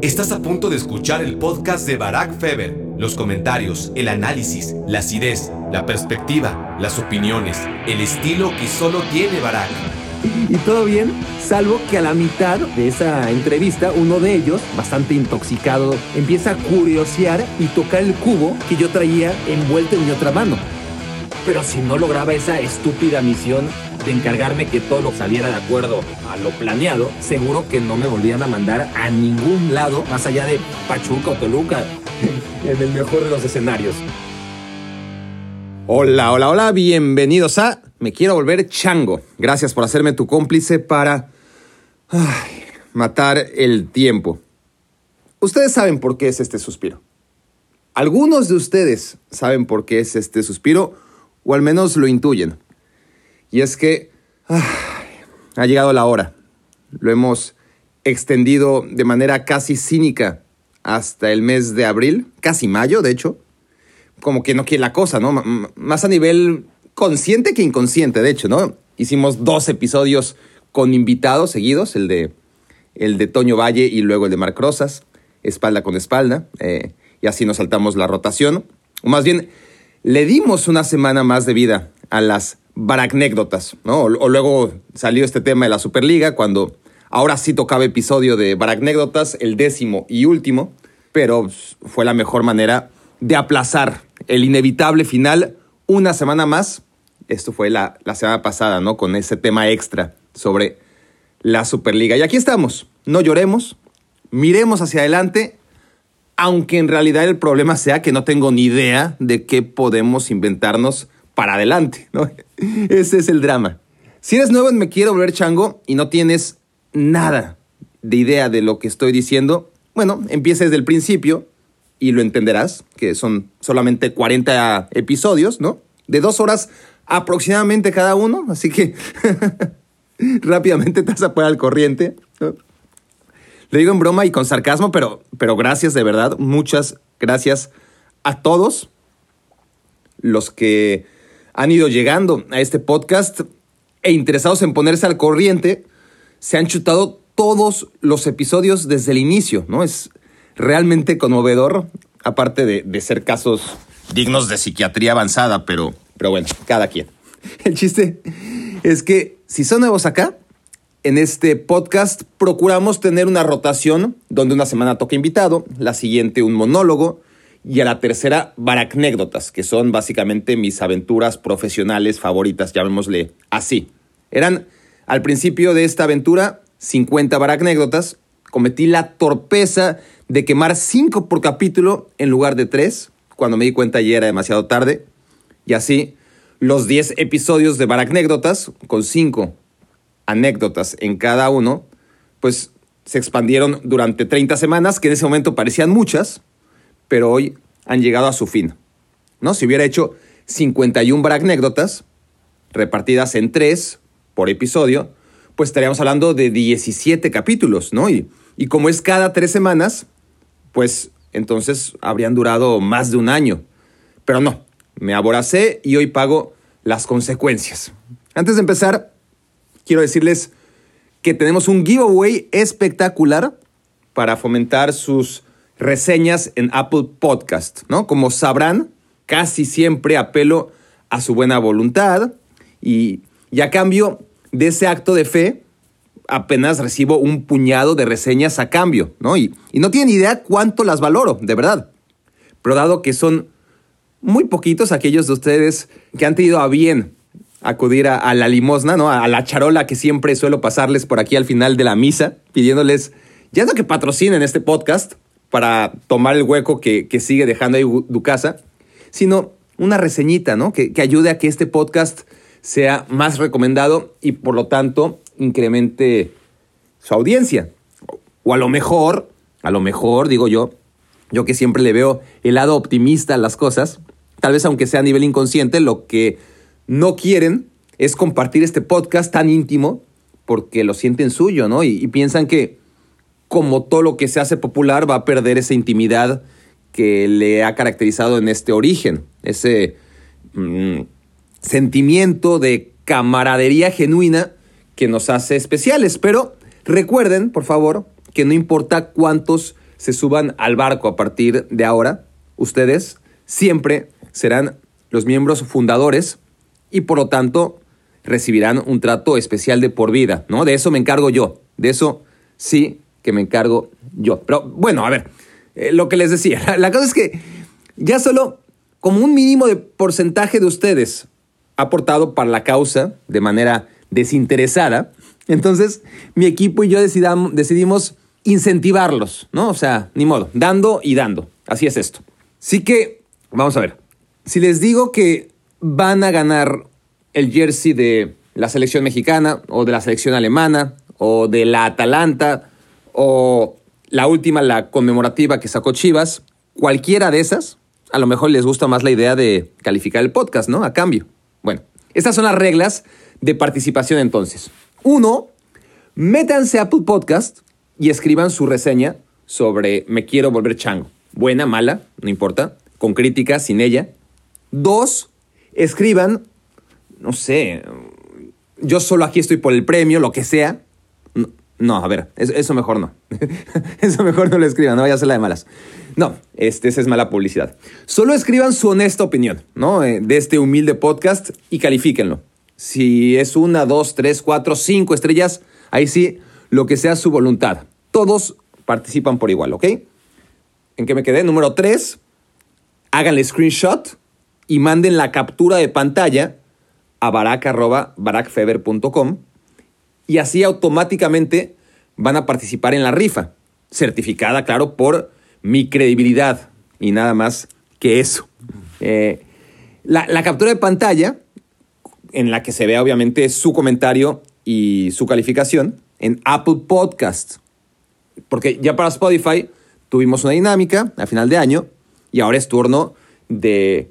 Estás a punto de escuchar el podcast de Barack Feber. Los comentarios, el análisis, la acidez, la perspectiva, las opiniones, el estilo que solo tiene Barack. Y todo bien, salvo que a la mitad de esa entrevista, uno de ellos, bastante intoxicado, empieza a curiosear y tocar el cubo que yo traía envuelto en mi otra mano. Pero si no lograba esa estúpida misión de encargarme que todo lo saliera de acuerdo a lo planeado, seguro que no me volvían a mandar a ningún lado más allá de Pachuca o Toluca, en el mejor de los escenarios. Hola, hola, hola, bienvenidos a Me quiero volver chango. Gracias por hacerme tu cómplice para ay, matar el tiempo. Ustedes saben por qué es este suspiro. Algunos de ustedes saben por qué es este suspiro, o al menos lo intuyen. Y es que ay, ha llegado la hora. Lo hemos extendido de manera casi cínica hasta el mes de abril, casi mayo, de hecho como que no quiere la cosa, ¿no? Más a nivel consciente que inconsciente, de hecho, ¿no? Hicimos dos episodios con invitados seguidos, el de, el de Toño Valle y luego el de Marc Rosas, espalda con espalda, eh, y así nos saltamos la rotación. O más bien, le dimos una semana más de vida a las baracnécdotas, ¿no? O, luego salió este tema de la Superliga, cuando ahora sí tocaba episodio de baracnécdotas, el décimo y último, pero fue la mejor manera de aplazar el inevitable final una semana más. Esto fue la, la, semana pasada, ¿no? Con ese tema extra sobre la Superliga. Y aquí estamos. No lloremos, miremos hacia adelante, aunque en realidad el problema sea que no tengo ni idea de qué podemos inventarnos para adelante, ¿no? Ese es el drama. Si eres nuevo en Me Quiero Volver Chango y no tienes nada de idea de lo que estoy diciendo, bueno, empieza desde el principio y lo entenderás, que son solamente 40 episodios, ¿no? De dos horas aproximadamente cada uno, así que rápidamente te vas a poner al corriente. Lo digo en broma y con sarcasmo, pero, pero gracias de verdad, muchas gracias a todos los que han ido llegando a este podcast e interesados en ponerse al corriente, se han chutado todos los episodios desde el inicio, ¿no? Es, realmente conmovedor, aparte de, de, ser casos dignos de psiquiatría avanzada, pero, pero bueno, cada quien. El chiste es que si son nuevos acá, en este podcast procuramos tener una rotación donde una semana toca invitado, la siguiente un monólogo y a la tercera baracnécdotas, que son básicamente mis aventuras profesionales favoritas, llamémosle así. Eran al principio de esta aventura 50 baracnécdotas, cometí la torpeza de quemar cinco por capítulo en lugar de tres, cuando me di cuenta ya era demasiado tarde. Y así, los 10 episodios de Baracnécdotas, con cinco anécdotas en cada uno, pues se expandieron durante 30 semanas, que en ese momento parecían muchas, pero hoy han llegado a su fin. ¿No? Si hubiera hecho 51 Baracnécdotas, repartidas en tres por episodio, pues estaríamos hablando de 17 capítulos, ¿no? Y, y como es cada tres semanas, pues entonces habrían durado más de un año. Pero no, me aboracé y hoy pago las consecuencias. Antes de empezar, quiero decirles que tenemos un giveaway espectacular para fomentar sus reseñas en Apple Podcast, ¿no? Como sabrán, casi siempre apelo a su buena voluntad y, a cambio de ese acto de fe, apenas recibo un puñado de reseñas a cambio, ¿no? Y, y no tienen idea cuánto las valoro, de verdad. Pero dado que son muy poquitos aquellos de ustedes que han tenido a bien acudir a, la limosna, ¿no? A la charola que siempre suelo pasarles por aquí al final de la misa, pidiéndoles, ya no que patrocinen este podcast para tomar el hueco que, que sigue dejando ahí tu casa, sino una reseñita, ¿no? Que, que ayude a que este podcast sea más recomendado y por lo tanto incremente su audiencia. O a lo mejor, a lo mejor, digo yo, yo que siempre le veo el lado optimista a las cosas, tal vez aunque sea a nivel inconsciente, lo que no quieren es compartir este podcast tan íntimo porque lo sienten suyo, ¿no? Y, piensan que como todo lo que se hace popular va a perder esa intimidad que le ha caracterizado en este origen, ese mmm, sentimiento de camaradería genuina que nos hace especiales. Pero recuerden, por favor, que no importa cuántos se suban al barco a partir de ahora, ustedes siempre serán los miembros fundadores y por lo tanto recibirán un trato especial de por vida, ¿no? De eso me encargo yo, de eso sí que me encargo yo. Pero bueno, a ver, eh, lo que les decía, la cosa es que ya solo como un mínimo de porcentaje de ustedes ha aportado para la causa de manera desinteresada, entonces mi equipo y yo decidimos incentivarlos, ¿no? O sea, ni modo, dando y dando. Así es esto. Así que, vamos a ver, si les digo que van a ganar el jersey de la selección mexicana o de la selección alemana o de la Atalanta o la última, la conmemorativa que sacó Chivas, cualquiera de esas, a lo mejor les gusta más la idea de calificar el podcast, ¿no? A cambio. Bueno, estas son las reglas de participación entonces. Uno, métanse a Apple Podcast y escriban su reseña sobre Me quiero volver chango. Buena, mala, no importa, con crítica, sin ella. Dos, escriban, no sé, yo solo aquí estoy por el premio, lo que sea. No, a ver, eso, mejor no. eso mejor no lo escriban, no vaya a ser la de malas. No, este, esa es mala publicidad. Solo escriban su honesta opinión, ¿no? Eh, de este humilde podcast y califíquenlo. Si es una, dos, tres, cuatro, cinco estrellas, ahí sí, lo que sea su voluntad. Todos participan por igual, ¿ok? ¿En qué me quedé? Número tres, háganle screenshot y manden la captura de pantalla a barack.barackfeber.com y así automáticamente van a participar en la rifa, certificada, claro, por mi credibilidad y nada más que eso. Eh, la, captura de pantalla, en la que se ve obviamente su comentario y su calificación, en Apple Podcast. Porque ya para Spotify tuvimos una dinámica a final de año y ahora es turno de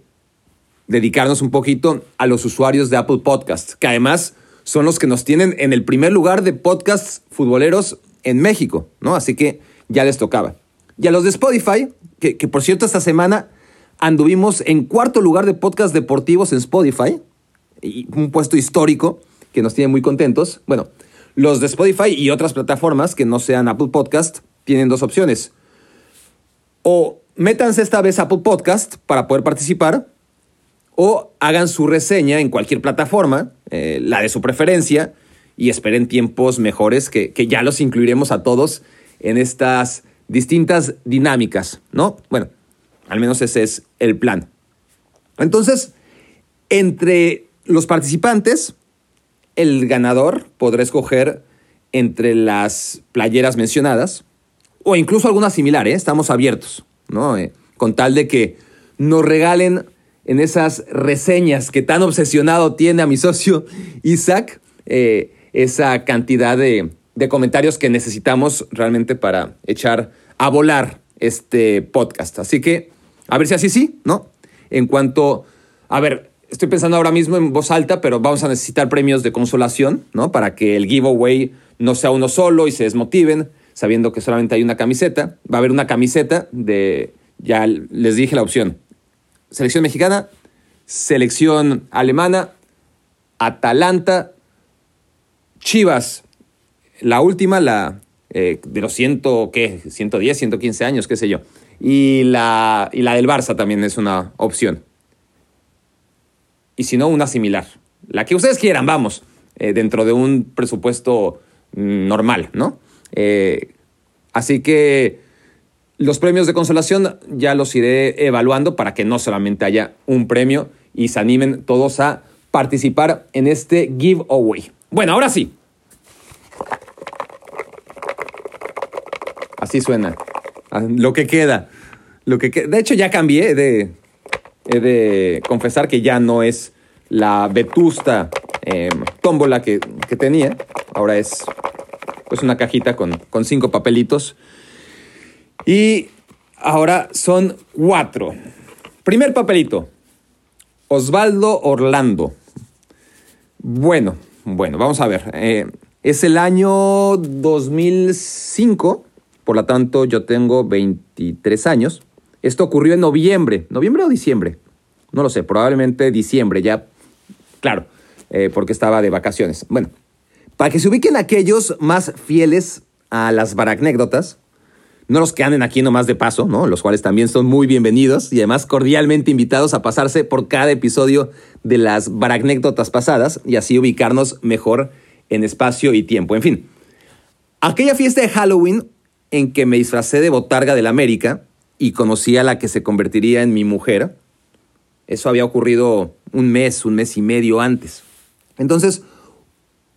dedicarnos un poquito a los usuarios de Apple Podcast, que además son los que nos tienen en el primer lugar de podcasts futboleros en México, ¿no? Así que ya les tocaba. Y a los de Spotify, que, por cierto esta semana anduvimos en cuarto lugar de podcast deportivos en Spotify, un puesto histórico que nos tiene muy contentos. Bueno, los de Spotify y otras plataformas que no sean Apple Podcast tienen dos opciones. O métanse esta vez a Apple Podcast para poder participar, o hagan su reseña en cualquier plataforma, eh, la de su preferencia, y esperen tiempos mejores que, que ya los incluiremos a todos en estas distintas dinámicas, ¿no? Bueno, al menos ese es el plan. Entonces, entre los participantes, el ganador podrá escoger entre las playeras mencionadas o incluso alguna similar, ¿eh? estamos abiertos, ¿no? Eh, con tal de que nos regalen en esas reseñas que tan obsesionado tiene a mi socio Isaac, eh, esa cantidad de, comentarios que necesitamos realmente para echar a volar este podcast. Así que, a ver si así sí, ¿no? En cuanto, a ver, estoy pensando ahora mismo en voz alta, pero vamos a necesitar premios de consolación, ¿no? Para que el giveaway no sea uno solo y se desmotiven, sabiendo que solamente hay una camiseta. Va a haber una camiseta de, ya les dije la opción, selección mexicana, selección alemana, Atalanta, Chivas, la última, la eh, de los ciento, ¿qué? 110, 115 años, qué sé yo. Y la, y la del Barça también es una opción. Y si no, una similar. La que ustedes quieran, vamos, eh, dentro de un presupuesto mm, normal, ¿no? Eh, así que los premios de consolación ya los iré evaluando para que no solamente haya un premio y se animen todos a participar en este giveaway. Bueno, ahora sí. Así suena. Ah, lo que queda. Lo que De hecho, ya cambié. He de, de confesar que ya no es la vetusta eh, tómbola que, tenía. Ahora es pues una cajita con, con cinco papelitos y ahora son cuatro. Primer papelito. Osvaldo Orlando. Bueno, bueno, vamos a ver. Eh, es el año 2005, por lo tanto yo tengo 23 años. Esto ocurrió en noviembre, noviembre o diciembre. No lo sé, probablemente diciembre, ya, claro, eh, porque estaba de vacaciones. Bueno, para que se ubiquen aquellos más fieles a las baracnécdotas, no los que anden aquí nomás de paso, ¿no? Los cuales también son muy bienvenidos y además cordialmente invitados a pasarse por cada episodio de las baragnécdotas pasadas y así ubicarnos mejor en espacio y tiempo. En fin, aquella fiesta de Halloween en que me disfracé de botarga del América y conocí a la que se convertiría en mi mujer, eso había ocurrido un mes, un mes y medio antes. Entonces,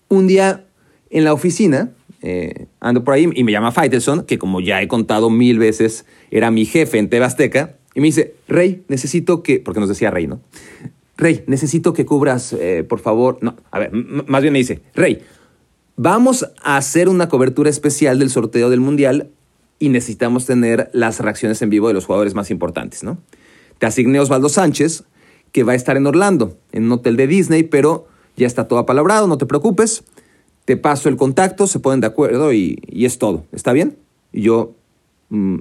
un día en la oficina, eh, ando por ahí y me llama Faitelson, que como ya he contado mil veces, era mi jefe en Tebasteca, y me dice, Rey, necesito que, porque nos decía Rey, ¿no? Rey, necesito que cubras, eh, por favor, no, a ver, más bien me dice, Rey, vamos a hacer una cobertura especial del sorteo del Mundial y necesitamos tener las reacciones en vivo de los jugadores más importantes, ¿no? Te asigné Osvaldo Sánchez, que va a estar en Orlando, en un hotel de Disney, pero ya está todo apalabrado, no te preocupes te paso el contacto, se ponen de acuerdo y, es todo. ¿Está bien? Y yo, mm,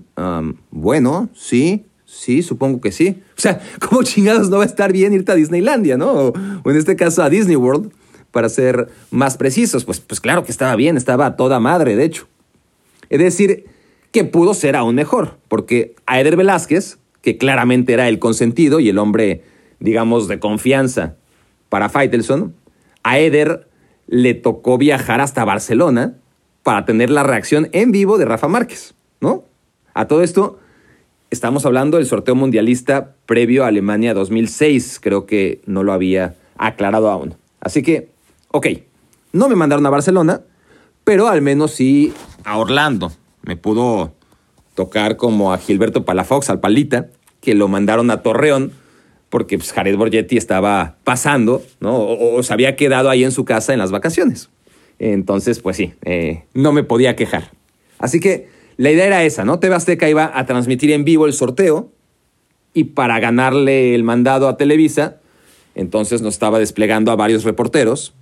bueno, sí, sí, supongo que sí. O sea, ¿cómo chingados no va a estar bien irte a Disneylandia, no? O, en este caso a Disney World, para ser más precisos. Pues, pues claro que estaba bien, estaba toda madre, de hecho. Es decir, que pudo ser aún mejor, porque a Eder Velázquez, que claramente era el consentido y el hombre, digamos, de confianza para Faitelson, a Eder le tocó viajar hasta Barcelona para tener la reacción en vivo de Rafa Márquez, ¿no? A todo esto, estamos hablando del sorteo mundialista previo a Alemania 2006, creo que no lo había aclarado aún. Así que, ok, no me mandaron a Barcelona, pero al menos sí a Orlando. Me pudo tocar como a Gilberto Palafox, al Palita, que lo mandaron a Torreón porque pues, Jared Borgetti estaba pasando, ¿no? O, se había quedado ahí en su casa en las vacaciones. Entonces, pues sí, eh, no me podía quejar. Así que la idea era esa, ¿no? TV Azteca iba a transmitir en vivo el sorteo y para ganarle el mandado a Televisa, entonces nos estaba desplegando a varios reporteros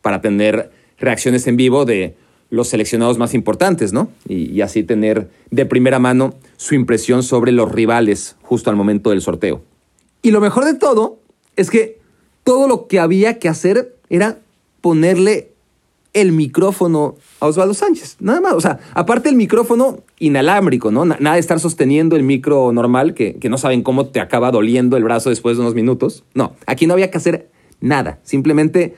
para tener reacciones en vivo de los seleccionados más importantes, ¿no? y así tener de primera mano su impresión sobre los rivales justo al momento del sorteo. Y lo mejor de todo es que todo lo que había que hacer era ponerle el micrófono a Osvaldo Sánchez. Nada más. O sea, aparte el micrófono inalámbrico, ¿no? Nada de estar sosteniendo el micro normal, que, que, no saben cómo te acaba doliendo el brazo después de unos minutos. No, aquí no había que hacer nada. Simplemente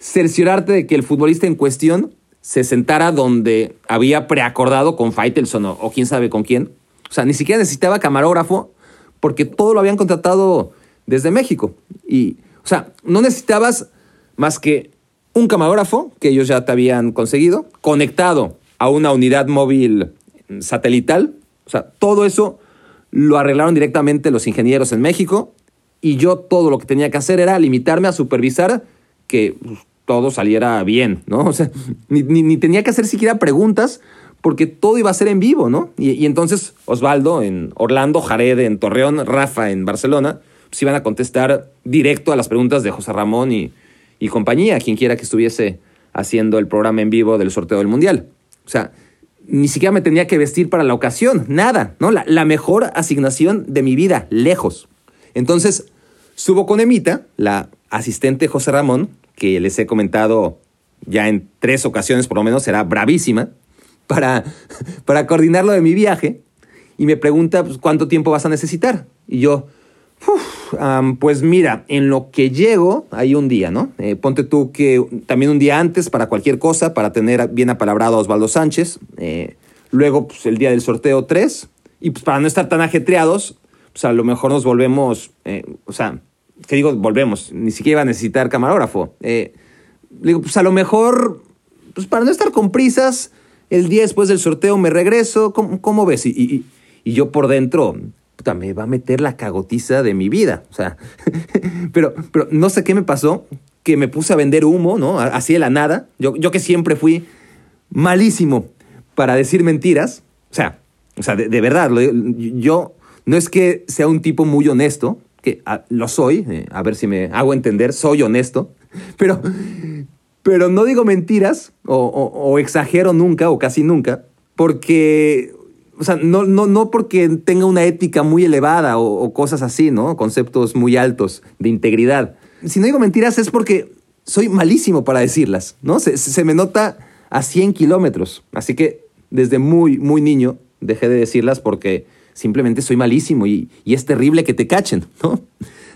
cerciorarte de que el futbolista en cuestión se sentara donde había preacordado con Faitelson o, o quién sabe con quién. O sea, ni siquiera necesitaba camarógrafo porque todo lo habían contratado desde México. Y, o sea, no necesitabas más que un camarógrafo que ellos ya te habían conseguido, conectado a una unidad móvil satelital. O sea, todo eso lo arreglaron directamente los ingenieros en México y yo todo lo que tenía que hacer era limitarme a supervisar que pues, todo saliera bien, ¿no? O sea, ni, ni tenía que hacer siquiera preguntas porque todo iba a ser en vivo, ¿no? Y, entonces Osvaldo en Orlando, Jared en Torreón, Rafa en Barcelona, pues iban a contestar directo a las preguntas de José Ramón y, compañía, quien quiera que estuviese haciendo el programa en vivo del sorteo del Mundial. O sea, ni siquiera me tenía que vestir para la ocasión, nada, ¿no? La, la mejor asignación de mi vida, lejos. Entonces, subo con Emita, la asistente José Ramón, que les he comentado ya en tres ocasiones por lo menos, será bravísima para, para coordinar lo de mi viaje y me pregunta pues, cuánto tiempo vas a necesitar. Y yo, pues mira, en lo que llego hay un día, ¿no? Eh, ponte tú que también un día antes para cualquier cosa, para tener bien apalabrado a Osvaldo Sánchez. Eh, luego, pues el día del sorteo tres Y pues para no estar tan ajetreados, pues a lo mejor nos volvemos, eh, o sea, ¿qué digo? Volvemos, ni siquiera iba a necesitar camarógrafo. digo, pues a lo mejor, pues para no estar con prisas, el día después del sorteo me regreso, ¿cómo, ves? Y, yo por dentro, puta, me va a meter la cagotiza de mi vida. O sea, pero, pero no sé qué me pasó, que me puse a vender humo, ¿no? Así de la nada. Yo, yo que siempre fui malísimo para decir mentiras. O sea, o sea de, verdad, yo no es que sea un tipo muy honesto, que ah, lo soy, eh, a ver si me hago entender, soy honesto, pero, pero no digo mentiras o, exagero nunca o casi nunca, porque, o sea, no, no, no porque tenga una ética muy elevada o, cosas así, ¿no? Conceptos muy altos de integridad. Si no digo mentiras es porque soy malísimo para decirlas, ¿no? Se, se me nota a 100 kilómetros. Así que desde muy, muy niño, dejé de decirlas porque simplemente soy malísimo y, y es terrible que te cachen, ¿no?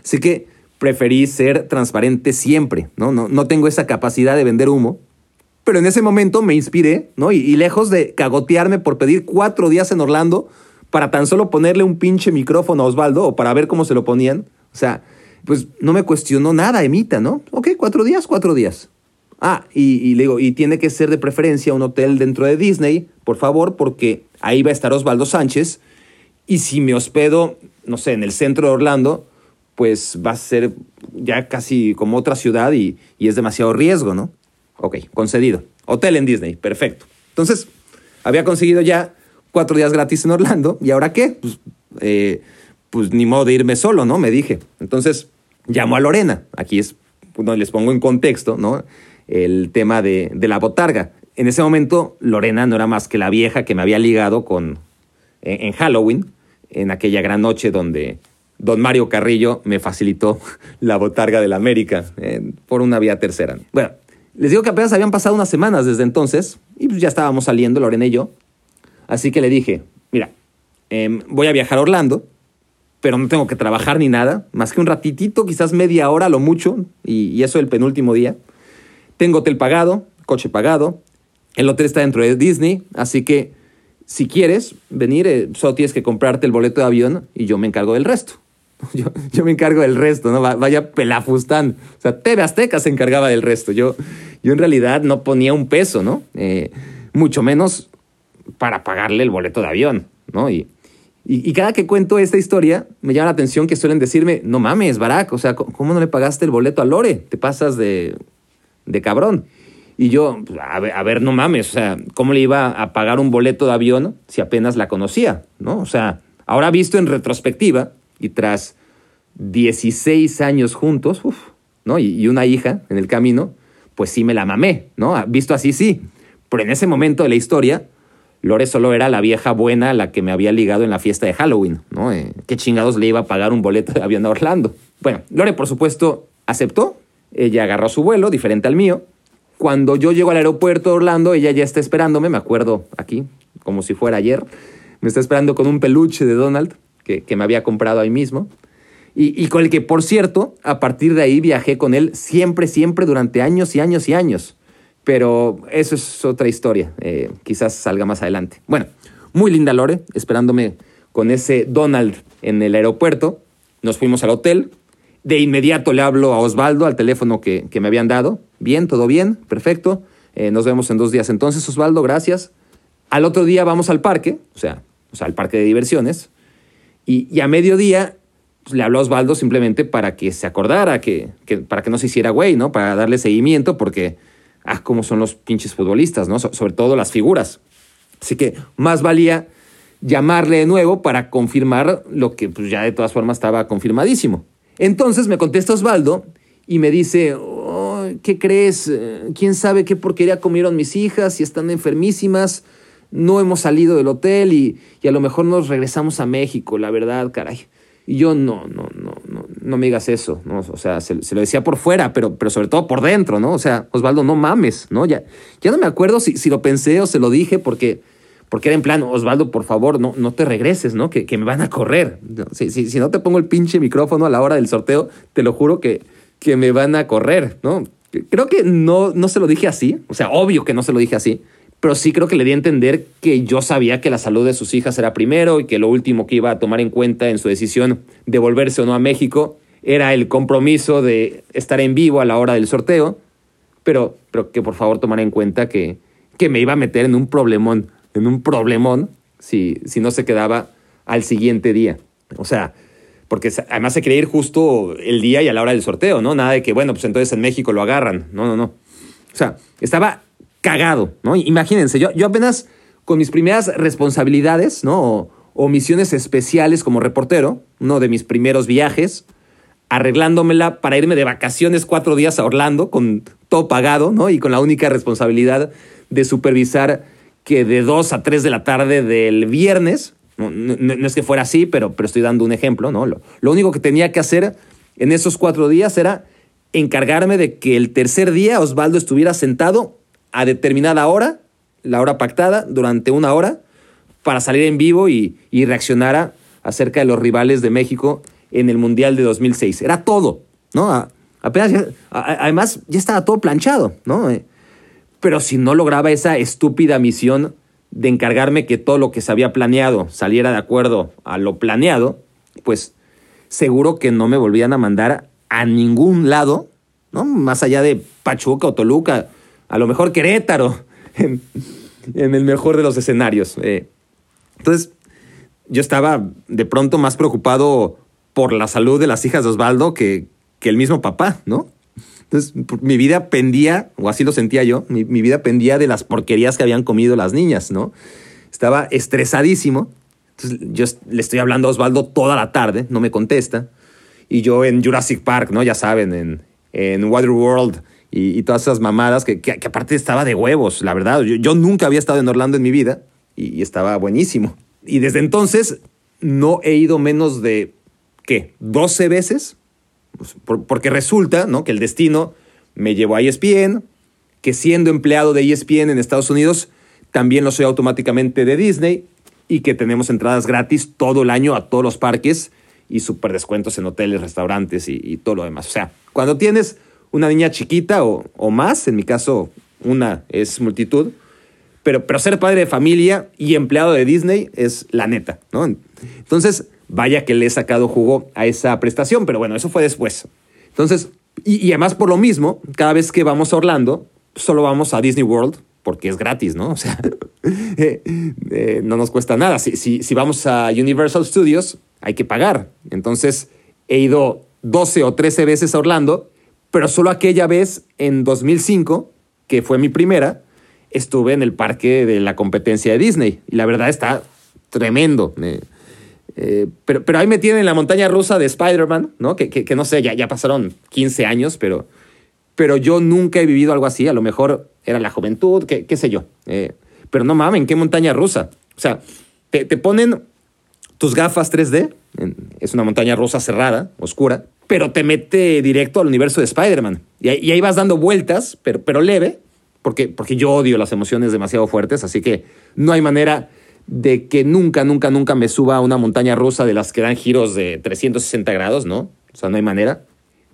Así que preferí ser transparente siempre, ¿no? No, no tengo esa capacidad de vender humo, pero en ese momento me inspiré, ¿no? Y, lejos de cagotearme por pedir cuatro días en Orlando para tan solo ponerle un pinche micrófono a Osvaldo o para ver cómo se lo ponían, o sea, pues no me cuestionó nada, Emita, ¿no? Ok, cuatro días, cuatro días. Ah, y, y, le digo, y tiene que ser de preferencia un hotel dentro de Disney, por favor, porque ahí va a estar Osvaldo Sánchez. Y si me hospedo, no sé, en el centro de Orlando, pues va a ser ya casi como otra ciudad y, es demasiado riesgo, ¿no? Ok, concedido. Hotel en Disney, perfecto. Entonces, había conseguido ya cuatro días gratis en Orlando. ¿Y ahora qué? Pues, eh, pues ni modo de irme solo, ¿no? Me dije. Entonces, llamo a Lorena. Aquí es donde les pongo en contexto, ¿no? El tema de, la botarga. En ese momento, Lorena no era más que la vieja que me había ligado con en Halloween, en aquella gran noche donde don Mario Carrillo me facilitó la botarga de la América por una vía tercera. Bueno, les digo que apenas habían pasado unas semanas desde entonces y pues ya estábamos saliendo, Lorena y yo. Así que le dije, mira, eh, voy a viajar a Orlando, pero no tengo que trabajar ni nada, más que un ratitito, quizás media hora, lo mucho, y, y eso el penúltimo día. Tengo hotel pagado, coche pagado, el hotel está dentro de Disney, así que si quieres venir, eh, solo tienes que comprarte el boleto de avión y yo me encargo del resto. Yo, yo, me encargo del resto, ¿no? Vaya pelafustán. O sea, TV Azteca se encargaba del resto. Yo, yo en realidad no ponía un peso, ¿no? Eh, mucho menos para pagarle el boleto de avión, ¿no? Y, y, cada que cuento esta historia, me llama la atención que suelen decirme, no mames, Barack, o sea, ¿cómo no le pagaste el boleto a Lore? Te pasas de, de cabrón. Y yo, pues, a ver, a ver, no mames, o sea, ¿cómo le iba a pagar un boleto de avión si apenas la conocía, ¿no? O sea, ahora visto en retrospectiva, y tras 16 años juntos, ¿no? Y, una hija en el camino, pues sí me la mamé, ¿no? Visto así, sí. Pero en ese momento de la historia, Lore solo era la vieja buena la que me había ligado en la fiesta de Halloween, ¿no? Eh, ¿Qué chingados le iba a pagar un boleto de avión a Orlando? Bueno, Lore, por supuesto, aceptó. Ella agarró su vuelo, diferente al mío. Cuando yo llego al aeropuerto de Orlando, ella ya está esperándome, me acuerdo aquí, como si fuera ayer. Me está esperando con un peluche de Donald que, me había comprado ahí mismo. Y, con el que, por cierto, a partir de ahí viajé con él siempre, siempre durante años y años y años. Pero eso es otra historia. Eh, quizás salga más adelante. Bueno, muy linda Lore, esperándome con ese Donald en el aeropuerto. Nos fuimos al hotel. De inmediato le hablo a Osvaldo al teléfono que, que me habían dado. Bien, todo bien, perfecto. Eh, nos vemos en dos días entonces, Osvaldo, gracias. Al otro día vamos al parque, sea, o sea al parque de diversiones. Y, y a mediodía pues, le habló a Osvaldo simplemente para que se acordara, que, para que no se hiciera güey, ¿no? Para darle seguimiento, porque, ah, cómo son los pinches futbolistas, ¿no? So, sobre todo las figuras. Así que más valía llamarle de nuevo para confirmar lo que pues, ya de todas formas estaba confirmadísimo. Entonces me contesta Osvaldo y me dice, oh, ¿qué crees? ¿Quién sabe qué porquería comieron mis hijas? Si están enfermísimas, no hemos salido del hotel y, y a lo mejor nos regresamos a México, la verdad, caray. Y yo, no, no, no, no, no me digas eso, ¿no? O sea, se, se, lo decía por fuera, pero, pero sobre todo por dentro, ¿no? O sea, Osvaldo, no mames, ¿no? Ya, ya no me acuerdo si, si lo pensé o se lo dije porque, porque era en plan, Osvaldo, por favor, no, no te regreses, ¿no? Que, que me van a correr. Si, si, si no te pongo el pinche micrófono a la hora del sorteo, te lo juro que, que me van a correr, ¿no? Creo que no, no se lo dije así, o sea, obvio que no se lo dije así, pero sí creo que le di a entender que yo sabía que la salud de sus hijas era primero y que lo último que iba a tomar en cuenta en su decisión de volverse o no a México era el compromiso de estar en vivo a la hora del sorteo, pero, pero que por favor tomara en cuenta que, que me iba a meter en un problemón, en un problemón si, si no se quedaba al siguiente día. O sea, porque además se quería ir justo el día y a la hora del sorteo, ¿no? Nada de que, bueno, pues entonces en México lo agarran. No, no, no. O sea, estaba cagado, ¿no? Imagínense, yo, yo apenas con mis primeras responsabilidades, ¿no? O, misiones especiales como reportero, uno de mis primeros viajes, arreglándomela para irme de vacaciones cuatro días a Orlando con todo pagado, ¿no? Y con la única responsabilidad de supervisar que de dos a tres de la tarde del viernes, no, no, no es que fuera así, pero, pero estoy dando un ejemplo, ¿no? Lo, lo único que tenía que hacer en esos cuatro días era encargarme de que el tercer día Osvaldo estuviera sentado a determinada hora, la hora pactada, durante una hora, para salir en vivo y, y reaccionara acerca de los rivales de México en el Mundial de 2006. Era todo, ¿no? apenas, además, ya estaba todo planchado, ¿no? Eh, pero si no lograba esa estúpida misión de encargarme que todo lo que se había planeado saliera de acuerdo a lo planeado, pues seguro que no me volvían a mandar a ningún lado, ¿no? Más allá de Pachuca o Toluca, a lo mejor Querétaro, en, el mejor de los escenarios. Eh. Entonces, yo estaba de pronto más preocupado por la salud de las hijas de Osvaldo que, que el mismo papá, ¿no? Entonces, mi vida pendía, o así lo sentía yo, mi, vida pendía de las porquerías que habían comido las niñas, ¿no? Estaba estresadísimo. Entonces, yo le estoy hablando a Osvaldo toda la tarde, no me contesta. Y yo en Jurassic Park, ¿no? Ya saben, en, en Waterworld y, y todas esas mamadas, que, que, aparte estaba de huevos, la verdad. Yo, nunca había estado en Orlando en mi vida y, y estaba buenísimo. Y desde entonces no he ido menos de, ¿qué? 12 veces pues, porque resulta ¿no? que el destino me llevó a ESPN, que siendo empleado de ESPN en Estados Unidos, también lo soy automáticamente de Disney y que tenemos entradas gratis todo el año a todos los parques y super descuentos en hoteles, restaurantes y, todo lo demás. O sea, cuando tienes una niña chiquita o, más, en mi caso una es multitud, pero, pero ser padre de familia y empleado de Disney es la neta, ¿no? Entonces, vaya que le he sacado jugo a esa prestación, pero bueno, eso fue después. Entonces, y, además por lo mismo, cada vez que vamos a Orlando, solo vamos a Disney World porque es gratis, ¿no? O sea, eh, eh, no nos cuesta nada. Si, si, si vamos a Universal Studios, hay que pagar. Entonces, he ido 12 o 13 veces a Orlando, pero solo aquella vez en 2005, que fue mi primera, estuve en el parque de la competencia de Disney. Y la verdad está tremendo. Eh, pero, pero ahí me tienen en la montaña rusa de Spider-Man, ¿no? Que, que, no sé, ya, ya pasaron 15 años, pero, pero yo nunca he vivido algo así. A lo mejor era la juventud, qué, qué sé yo. Eh, pero no mames, ¿qué montaña rusa? O sea, te, te ponen tus gafas 3D, es una montaña rusa cerrada, oscura, pero te mete directo al universo de Spider-Man. Y, ahí vas dando vueltas, pero, pero leve, porque, porque yo odio las emociones demasiado fuertes, así que no hay manera de que nunca, nunca, nunca me suba a una montaña rusa de las que dan giros de 360 grados, ¿no? O sea, no hay manera.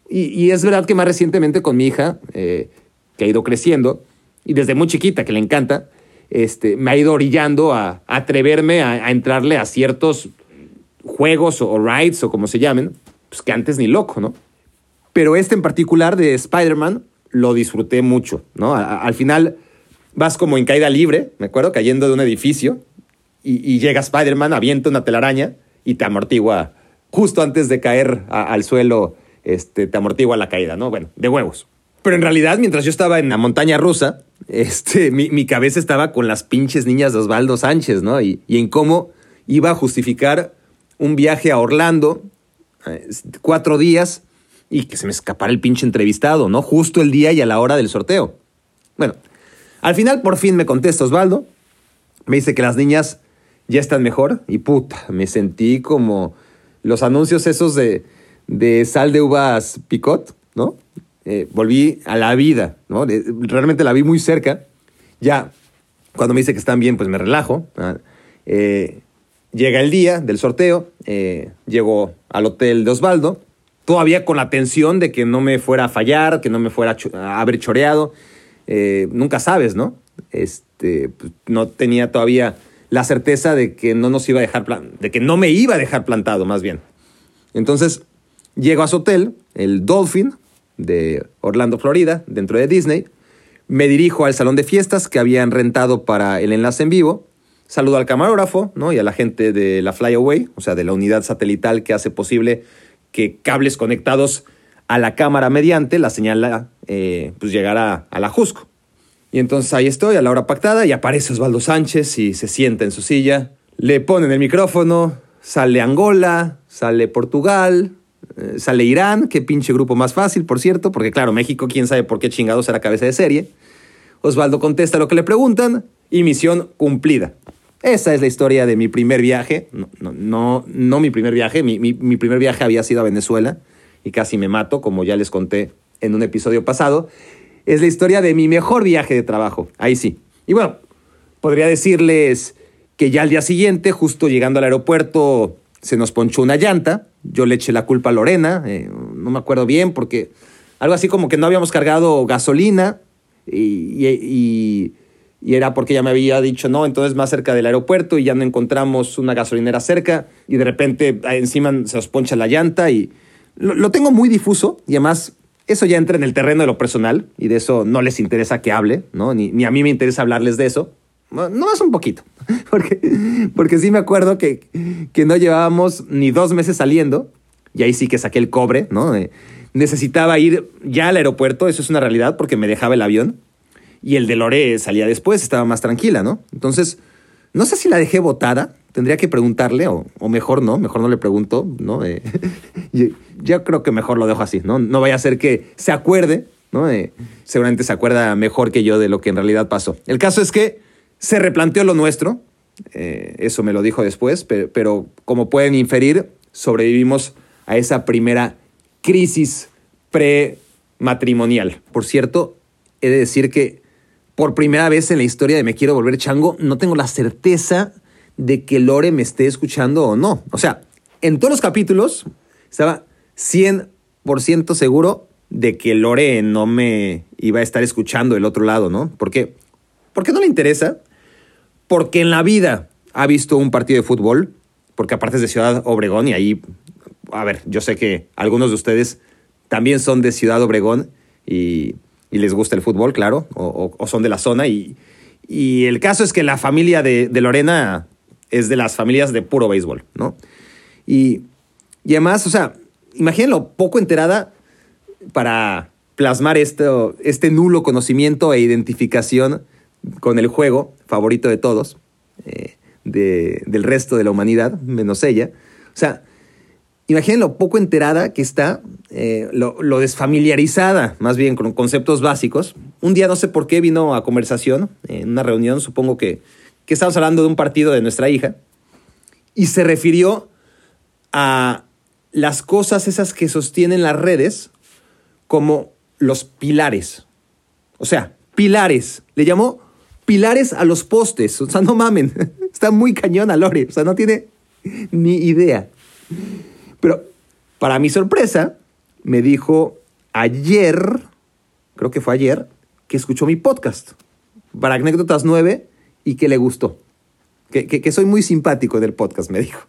Y, es verdad que más recientemente con mi hija, eh, que ha ido creciendo, y desde muy chiquita, que le encanta, este, me ha ido orillando a, atreverme a, entrarle a ciertos juegos o, rides o como se llamen, pues que antes ni loco, ¿no? Pero este en particular de Spider-Man lo disfruté mucho, ¿no? al final vas como en caída libre, me acuerdo, cayendo de un edificio, y, llega Spider-Man, avienta una telaraña y te amortigua justo antes de caer al suelo, este, te amortigua la caída, ¿no? Bueno, de huevos. Pero en realidad, mientras yo estaba en la montaña rusa, este, mi, cabeza estaba con las pinches niñas de Osvaldo Sánchez, ¿no? Y, en cómo iba a justificar un viaje a Orlando, cuatro días, y que se me escapara el pinche entrevistado, ¿no? Justo el día y a la hora del sorteo. Bueno, al final por fin me contesta Osvaldo, me dice que las niñas ya están mejor. Y puta, me sentí como los anuncios esos de, de sal de uvas picot, ¿no? Eh, volví a la vida, ¿no? realmente la vi muy cerca. Ya, cuando me dice que están bien, pues me relajo. Eh, llega el día del sorteo, eh, llego al hotel de Osvaldo, todavía con la tensión de que no me fuera a fallar, que no me fuera a haber choreado. nunca sabes, ¿no? Este, pues, no tenía todavía la certeza de que no nos iba a dejar, de que no me iba a dejar plantado, más bien. Entonces, llego a su hotel, el Dolphin, de Orlando, Florida, dentro de Disney. Me dirijo al salón de fiestas que habían rentado para el enlace en vivo. Saludo al camarógrafo ¿no? y a la gente de la Flyaway, o sea, de la unidad satelital que hace posible que cables conectados a la cámara mediante la señal eh, pues llegará a la Jusco. Y entonces ahí estoy a la hora pactada y aparece Osvaldo Sánchez y se sienta en su silla. Le ponen el micrófono, sale Angola, sale Portugal, eh, sale Irán, qué pinche grupo más fácil, por cierto, porque claro, México, quién sabe por qué chingados era cabeza de serie. Osvaldo contesta lo que le preguntan y misión cumplida. Esa es la historia de mi primer viaje. No, no, no, mi primer viaje, mi, mi primer viaje había sido a Venezuela y casi me mato, como ya les conté en un episodio pasado es la historia de mi mejor viaje de trabajo. Ahí sí. Y bueno, podría decirles que ya al día siguiente, justo llegando al aeropuerto, se nos ponchó una llanta. Yo le eché la culpa a Lorena, eh, no me acuerdo bien, porque algo así como que no habíamos cargado gasolina y, era porque ella me había dicho, no, entonces más cerca del aeropuerto y ya no encontramos una gasolinera cerca y de repente encima se nos poncha la llanta y lo, tengo muy difuso y además eso ya entra en el terreno de lo personal y de eso no les interesa que hable, ¿no? Ni, ni a mí me interesa hablarles de eso. No, más un poquito, porque, porque sí me acuerdo que, que no llevábamos ni dos meses saliendo y ahí sí que saqué el cobre, ¿no? necesitaba ir ya al aeropuerto, eso es una realidad porque me dejaba el avión y el de Lore salía después, estaba más tranquila, ¿no? Entonces, no sé si la dejé botada, tendría que preguntarle o, mejor no, mejor no le pregunto, ¿no? Eh, yo creo que mejor lo dejo así, ¿no? No vaya a ser que se acuerde, ¿no? Eh, seguramente se acuerda mejor que yo de lo que en realidad pasó. El caso es que se replanteó lo nuestro, eh, eso me lo dijo después, pero, pero como pueden inferir, sobrevivimos a esa primera crisis prematrimonial. Por cierto, he de decir que por primera vez en la historia de Me Quiero Volver Chango, no tengo la certeza de que Lore me esté escuchando o no. O sea, en todos los capítulos estaba 100% seguro de que Lore no me iba a estar escuchando del otro lado, ¿no? ¿Por qué? Porque no le interesa. Porque en la vida ha visto un partido de fútbol. Porque aparte es de Ciudad Obregón y ahí a ver, yo sé que algunos de ustedes también son de Ciudad Obregón y, les gusta el fútbol, claro, o, son de la zona. Y, el caso es que la familia de, Lorena es de las familias de puro béisbol, ¿no? Y, además, o sea, imaginen lo poco enterada para plasmar esto, este nulo conocimiento e identificación con el juego favorito de todos, eh, del resto de la humanidad, menos ella. O sea, Imaginen lo poco enterada que está, eh, lo, desfamiliarizada más bien con conceptos básicos. Un día no sé por qué vino a conversación, en una reunión, supongo que, que estábamos hablando de un partido de nuestra hija, y se refirió a las cosas esas que sostienen las redes como los pilares. O sea, pilares. Le llamó pilares a los postes. O sea, no mamen. Está muy cañón Lore. O sea, no tiene ni idea. Pero para mi sorpresa, me dijo ayer, creo que fue ayer, que escuchó mi podcast para Anécdotas 9 y que le gustó. Que, que, soy muy simpático del podcast, me dijo.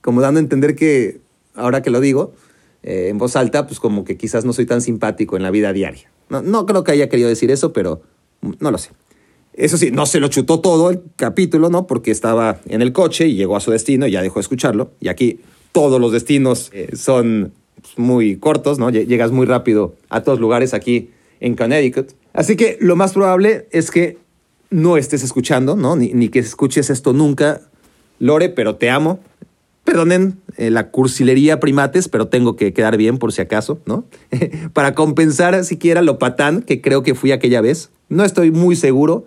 Como dando a entender que, ahora que lo digo, eh, en voz alta, pues como que quizás no soy tan simpático en la vida diaria. No, no creo que haya querido decir eso, pero no lo sé. Eso sí, no se lo chutó todo el capítulo, ¿no? Porque estaba en el coche y llegó a su destino y ya dejó de escucharlo. Y aquí todos los destinos eh, son muy cortos, ¿no? Llegas muy rápido a todos lugares aquí en Connecticut. Así que lo más probable es que no estés escuchando, ¿no? Ni, que escuches esto nunca, Lore, pero te amo. Perdonen eh, la cursilería primates, pero tengo que quedar bien por si acaso, ¿no? Para compensar siquiera lo patán que creo que fui aquella vez. No estoy muy seguro,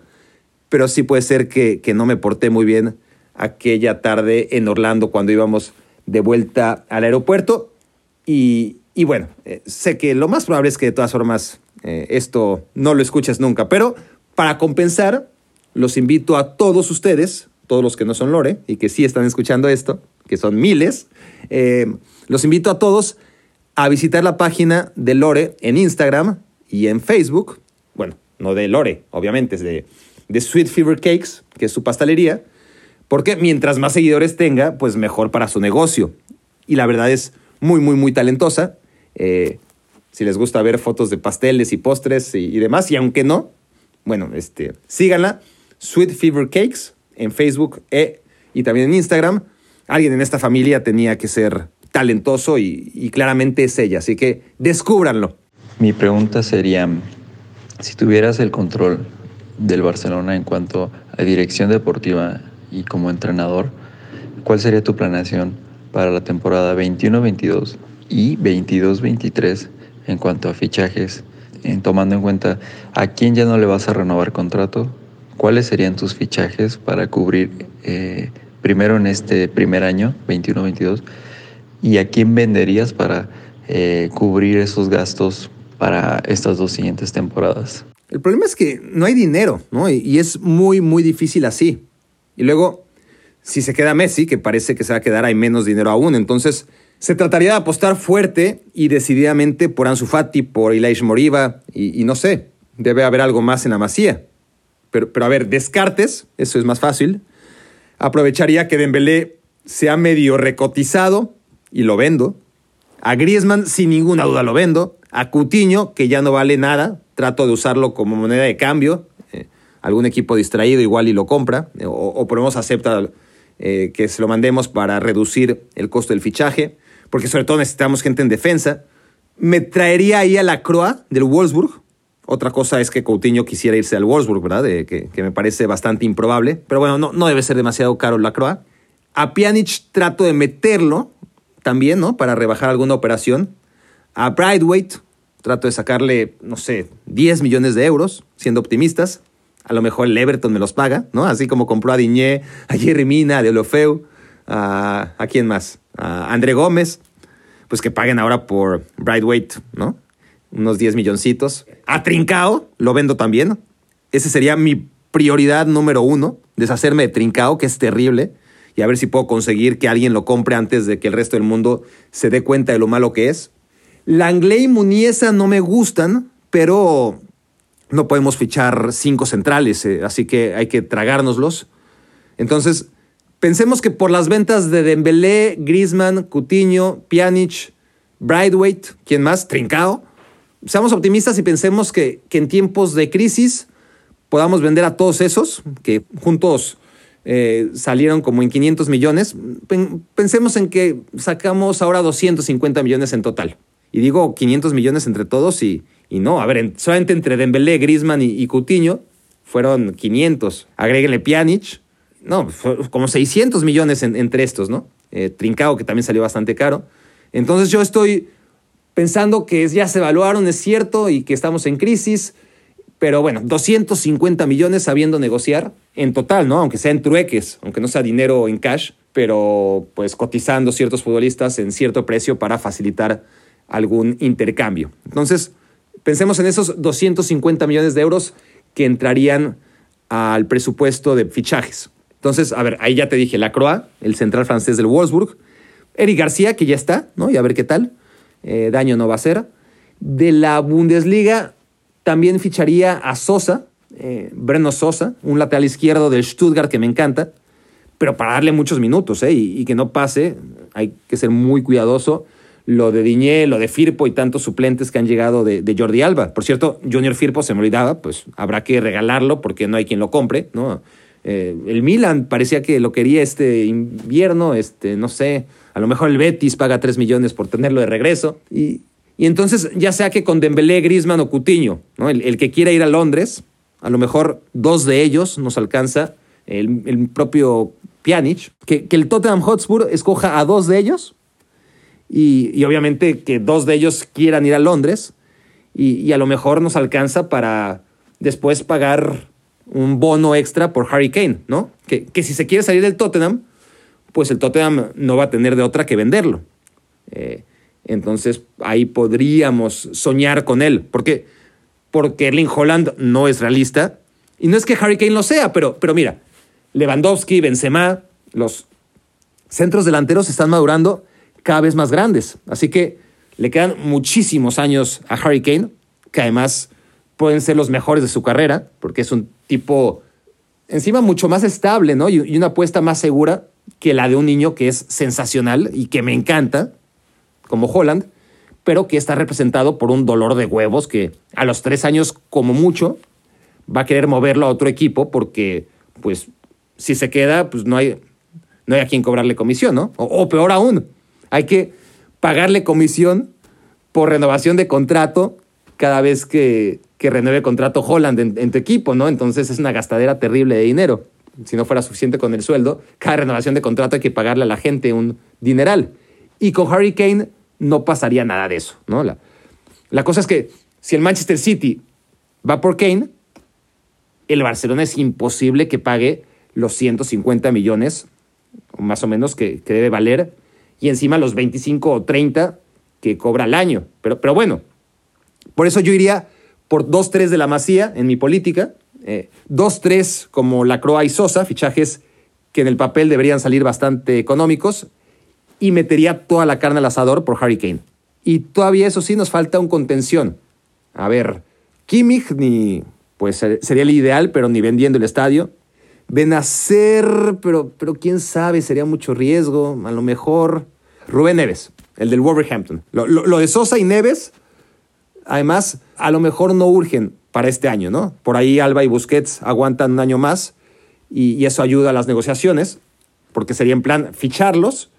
pero sí puede ser que, que no me porté muy bien aquella tarde en Orlando cuando íbamos de vuelta al aeropuerto. Y, bueno, eh, sé que lo más probable es que de todas formas eh, esto no lo escuches nunca, pero para compensar, los invito a todos ustedes, todos los que no son Lore y que sí están escuchando esto, que son miles, eh, los invito a todos a visitar la página de Lore en Instagram y en Facebook. Bueno, no de Lore, obviamente, es de, de Sweet Fever Cakes, que es su pastelería. Porque mientras más seguidores tenga, pues mejor para su negocio. Y la verdad es muy, muy, muy talentosa. Eh, si les gusta ver fotos de pasteles y postres y, demás, y aunque no, bueno, este, síganla. Sweet Fever Cakes en Facebook e, y también en Instagram. Alguien en esta familia tenía que ser talentoso y, y claramente es ella, así que descúbranlo. Mi pregunta sería, si tuvieras el control del Barcelona en cuanto a dirección deportiva, y como entrenador, ¿cuál sería tu planeación para la temporada 21-22 y 22-23 en cuanto a fichajes, en tomando en cuenta a quién ya no le vas a renovar contrato? ¿Cuáles serían tus fichajes para cubrir eh, primero en este primer año, 21-22, y a quién venderías para eh, cubrir esos gastos para estas dos siguientes temporadas? El problema es que no hay dinero, ¿no? Y, y es muy, muy difícil así. Y luego, si se queda Messi, que parece que se va a quedar, hay menos dinero aún. Entonces, se trataría de apostar fuerte y decididamente por Ansu Fati, por Ilaish Moriba y, no sé, debe haber algo más en la masía. Pero, pero a ver, descartes, eso es más fácil. Aprovecharía que Dembélé se ha medio recotizado y lo vendo. A Griezmann sin ninguna duda lo vendo. A Cutiño, que ya no vale nada, trato de usarlo como moneda de cambio. Eh, algún equipo distraído igual y lo compra. Eh, o, por lo menos acepta eh, que se lo mandemos para reducir el costo del fichaje. Porque sobre todo necesitamos gente en defensa. Me traería ahí a la Croa del Wolfsburg. Otra cosa es que Coutinho quisiera irse al Wolfsburg, ¿verdad? que, me parece bastante improbable. Pero bueno, no, no debe ser demasiado caro la Croa. A Pjanic trato de meterlo también, ¿no? Para rebajar alguna operación. A Brightweight trato de sacarle, no sé, 10 millones de euros, siendo optimistas. A lo mejor el Everton me los paga, ¿no? Así como compró a Diñé, a Jerry Mina, a a, a quién más, a André Gómez, pues que paguen ahora por Brightweight, ¿no? Unos 10 milloncitos. A Trincao lo vendo también. Ese sería mi prioridad número uno, deshacerme de Trincao, que es terrible y a ver si puedo conseguir que alguien lo compre antes de que el resto del mundo se dé cuenta de lo malo que es. Langley y Muniesa no me gustan, pero no podemos fichar cinco centrales, eh, así que hay que tragárnoslos. Entonces, pensemos que por las ventas de Dembélé, Griezmann, Coutinho, Pjanic, Brightweight, ¿quién más? Trincao. Seamos optimistas y pensemos que, que en tiempos de crisis podamos vender a todos esos, que juntos eh, salieron como en 500 millones. Pensemos en que sacamos ahora 250 millones en total. Y digo 500 millones entre todos y, y no, a ver, solamente entre Dembélé, Griezmann y, y Coutinho fueron 500. Agréguenle Pjanic, no, como 600 millones entre estos, ¿no? Eh, Trincao, que también salió bastante caro. Entonces yo estoy pensando que ya se evaluaron, es cierto, y que estamos en crisis, pero bueno, 250 millones sabiendo negociar en total, ¿no? Aunque sea en trueques, aunque no sea dinero en cash, pero pues cotizando ciertos futbolistas en cierto precio para facilitar algún intercambio. Entonces, pensemos en esos 250 millones de euros que entrarían al presupuesto de fichajes. Entonces, a ver, ahí ya te dije, la Croa, el central francés del Wolfsburg, Eric García, que ya está, ¿no? Y a ver qué tal. Eh, daño no va a ser. De la Bundesliga, también ficharía a Sosa, eh, Breno Sosa, un lateral izquierdo del Stuttgart que me encanta, pero para darle muchos minutos eh, y, que no pase, hay que ser muy cuidadoso. Lo de Diñé, lo de Firpo y tantos suplentes que han llegado de, Jordi Alba. Por cierto, Junior Firpo se me olvidaba, pues habrá que regalarlo porque no hay quien lo compre, ¿no? Eh, el Milan parecía que lo quería este invierno, este, no sé, a lo mejor el Betis paga 3 millones por tenerlo de regreso. Y, y entonces, ya sea que con Dembélé, Griezmann o Coutinho, ¿no? el, que quiera ir a Londres, a lo mejor dos de ellos nos alcanza, el, propio Pjanic, que, el Tottenham Hotspur escoja a dos de ellos y, obviamente que dos de ellos quieran ir a Londres y, a lo mejor nos alcanza para después pagar un bono extra por Harry Kane, ¿no? Que, que si se quiere salir del Tottenham, pues el Tottenham no va a tener de otra que venderlo. Eh, entonces ahí podríamos soñar con él. ¿Por qué? Porque Erling Holland no es realista. Y no es que Harry Kane lo sea, pero, pero mira, Lewandowski, Benzema, los centros delanteros están madurando cada vez más grandes. Así que le quedan muchísimos años a Harry Kane, que además pueden ser los mejores de su carrera, porque es un tipo encima mucho más estable, ¿no? Y una apuesta más segura que la de un niño que es sensacional y que me encanta, como Holland, pero que está representado por un dolor de huevos que a los tres años, como mucho, va a querer moverlo a otro equipo porque, pues, si se queda, pues no hay, no hay a quien cobrarle comisión, ¿no? O, peor aún, hay que pagarle comisión por renovación de contrato cada vez que, renueve contrato Holland en, tu equipo, ¿no? Entonces es una gastadera terrible de dinero. Si no fuera suficiente con el sueldo, cada renovación de contrato hay que pagarle a la gente un dineral. Y con Harry Kane no pasaría nada de eso, ¿no? La, la cosa es que si el Manchester City va por Kane, el Barcelona es imposible que pague los 150 millones, más o menos, que, debe valer, y encima los 25 o 30 que cobra al año. Pero, pero bueno, por eso yo iría por 2-3 de la Masía en mi política, 2-3 eh, como la Croa y Sosa, fichajes que en el papel deberían salir bastante económicos, y metería toda la carne al asador por Harry Kane. Y todavía eso sí nos falta un contención. A ver, Kimmich ni pues sería el ideal, pero ni vendiendo el estadio. Benacer, pero, pero quién sabe, sería mucho riesgo. A lo mejor Rubén Neves, el del Wolverhampton. Lo, lo de Sosa y Neves, además, a lo mejor no urgen para este año, ¿no? Por ahí Alba y Busquets aguantan un año más y, eso ayuda a las negociaciones, porque sería en plan ficharlos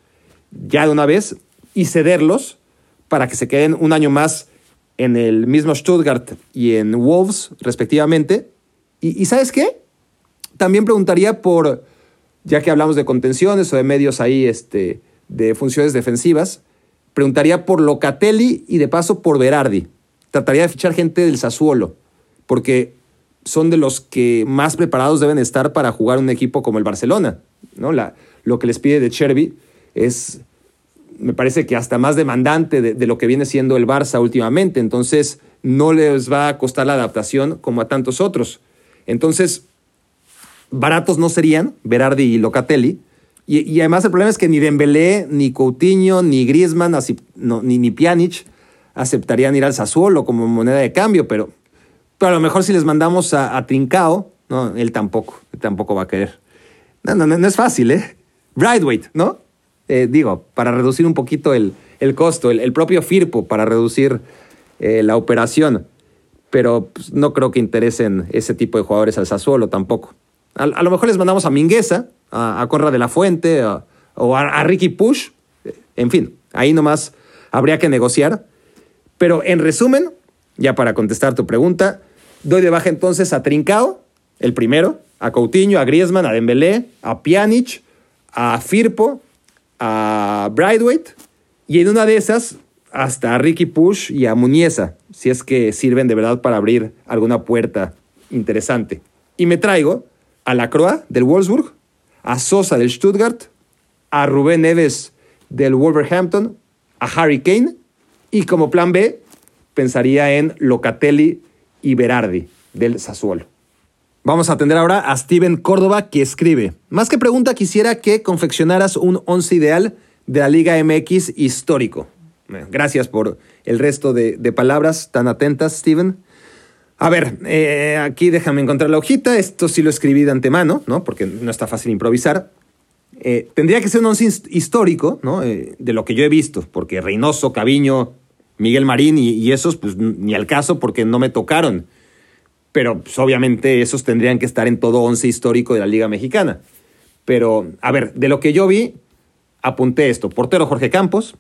ya de una vez y cederlos para que se queden un año más en el mismo Stuttgart y en Wolves, respectivamente. Y, ¿sabes qué? También preguntaría por, ya que hablamos de contenciones o de medios ahí, este, de funciones defensivas, preguntaría por Locatelli y de paso por Berardi. Trataría de fichar gente del Sassuolo porque son de los que más preparados deben estar para jugar un equipo como el Barcelona. ¿no? La, lo que les pide de Cherby es, me parece que hasta más demandante de, lo que viene siendo el Barça últimamente. Entonces, no les va a costar la adaptación como a tantos otros. Entonces, baratos no serían Berardi y Locatelli. Y, además el problema es que ni Dembélé, ni Coutinho, ni Griezmann, ni, ni Pjanic aceptarían ir al Sassuolo como moneda de cambio, pero pero a lo mejor si les mandamos a, Trincao, no, él tampoco, tampoco va a querer. No, no, no, es fácil, ¿eh? Brightweight, ¿no? Eh, digo, para reducir un poquito el, el costo, el, propio Firpo para reducir eh, la operación. Pero pues, no creo que interesen ese tipo de jugadores al Sassuolo tampoco. A, lo mejor les mandamos a Mingueza, a, a Conra de la Fuente o a, a Ricky Push. En fin, ahí nomás habría que negociar. Pero en resumen, ya para contestar tu pregunta, doy de baja entonces a Trincao, el primero, a Coutinho, a Griezmann, a Dembélé, a Pjanic, a Firpo, a Brightweight y en una de esas hasta a Ricky Push y a Muñeza, si es que sirven de verdad para abrir alguna puerta interesante. Y me traigo a la Croa del Wolfsburg, a Sosa del Stuttgart, a Rubén Neves del Wolverhampton, a Harry Kane y como plan B pensaría en Locatelli y Berardi del Sassuolo. Vamos a atender ahora a Steven Córdoba que escribe, más que pregunta quisiera que confeccionaras un once ideal de la Liga MX histórico. Gracias por el resto de, palabras tan atentas, Steven. A ver, eh, aquí déjame encontrar la hojita. Esto sí lo escribí de antemano, ¿no? Porque no está fácil improvisar. Eh, tendría que ser un once histórico, ¿no? de lo que yo he visto, porque Reynoso, Caviño, Miguel Marín y, esos, pues ni al caso porque no me tocaron. Pero pues, obviamente esos tendrían que estar en todo once histórico de la Liga Mexicana. Pero, a ver, de lo que yo vi, apunté esto. Portero Jorge Campos,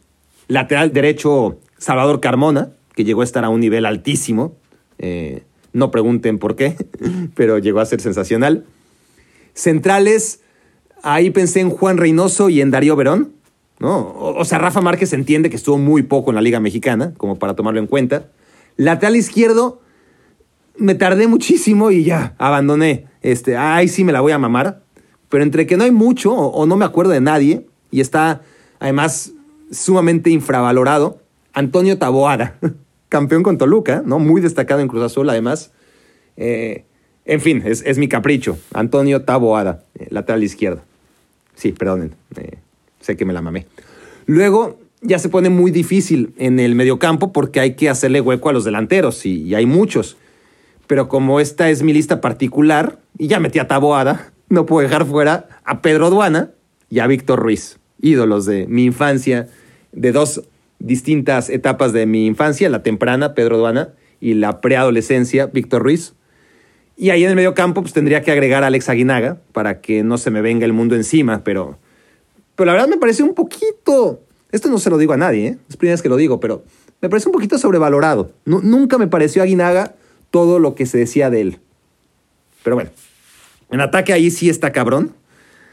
lateral derecho Salvador Carmona, que llegó a estar a un nivel altísimo. Eh, no pregunten por qué, pero llegó a ser sensacional. Centrales, ahí pensé en Juan Reynoso y en Darío Verón. ¿no? O, sea, Rafa Márquez entiende que estuvo muy poco en la Liga Mexicana, como para tomarlo en cuenta. Lateral izquierdo, me tardé muchísimo y ya, abandoné. Este, ay, sí me la voy a mamar. Pero entre que no hay mucho o, no me acuerdo de nadie, y está además sumamente infravalorado, Antonio Taboada, campeón con Toluca, ¿no? Muy destacado en Cruz Azul, además. Eh, en fin, es, mi capricho. Antonio Taboada, eh, lateral izquierdo. Sí, perdonen. Eh, sé que me la mamé. Luego ya se pone muy difícil en el mediocampo porque hay que hacerle hueco a los delanteros y, hay muchos. Pero como esta es mi lista particular y ya metí a Taboada, no puedo dejar fuera a Pedro Duana y a Víctor Ruiz, ídolos de mi infancia, de dos distintas etapas de mi infancia, la temprana, Pedro Duana, y la preadolescencia, Víctor Ruiz. Y ahí en el medio campo pues, tendría que agregar a Alex Aguinaga para que no se me venga el mundo encima, pero pero la verdad me parece un poquito, esto no se lo digo a nadie, ¿eh? es primera vez que lo digo, pero me parece un poquito sobrevalorado. nunca me pareció a Guinaga todo lo que se decía de él. Pero bueno, en ataque ahí sí está cabrón.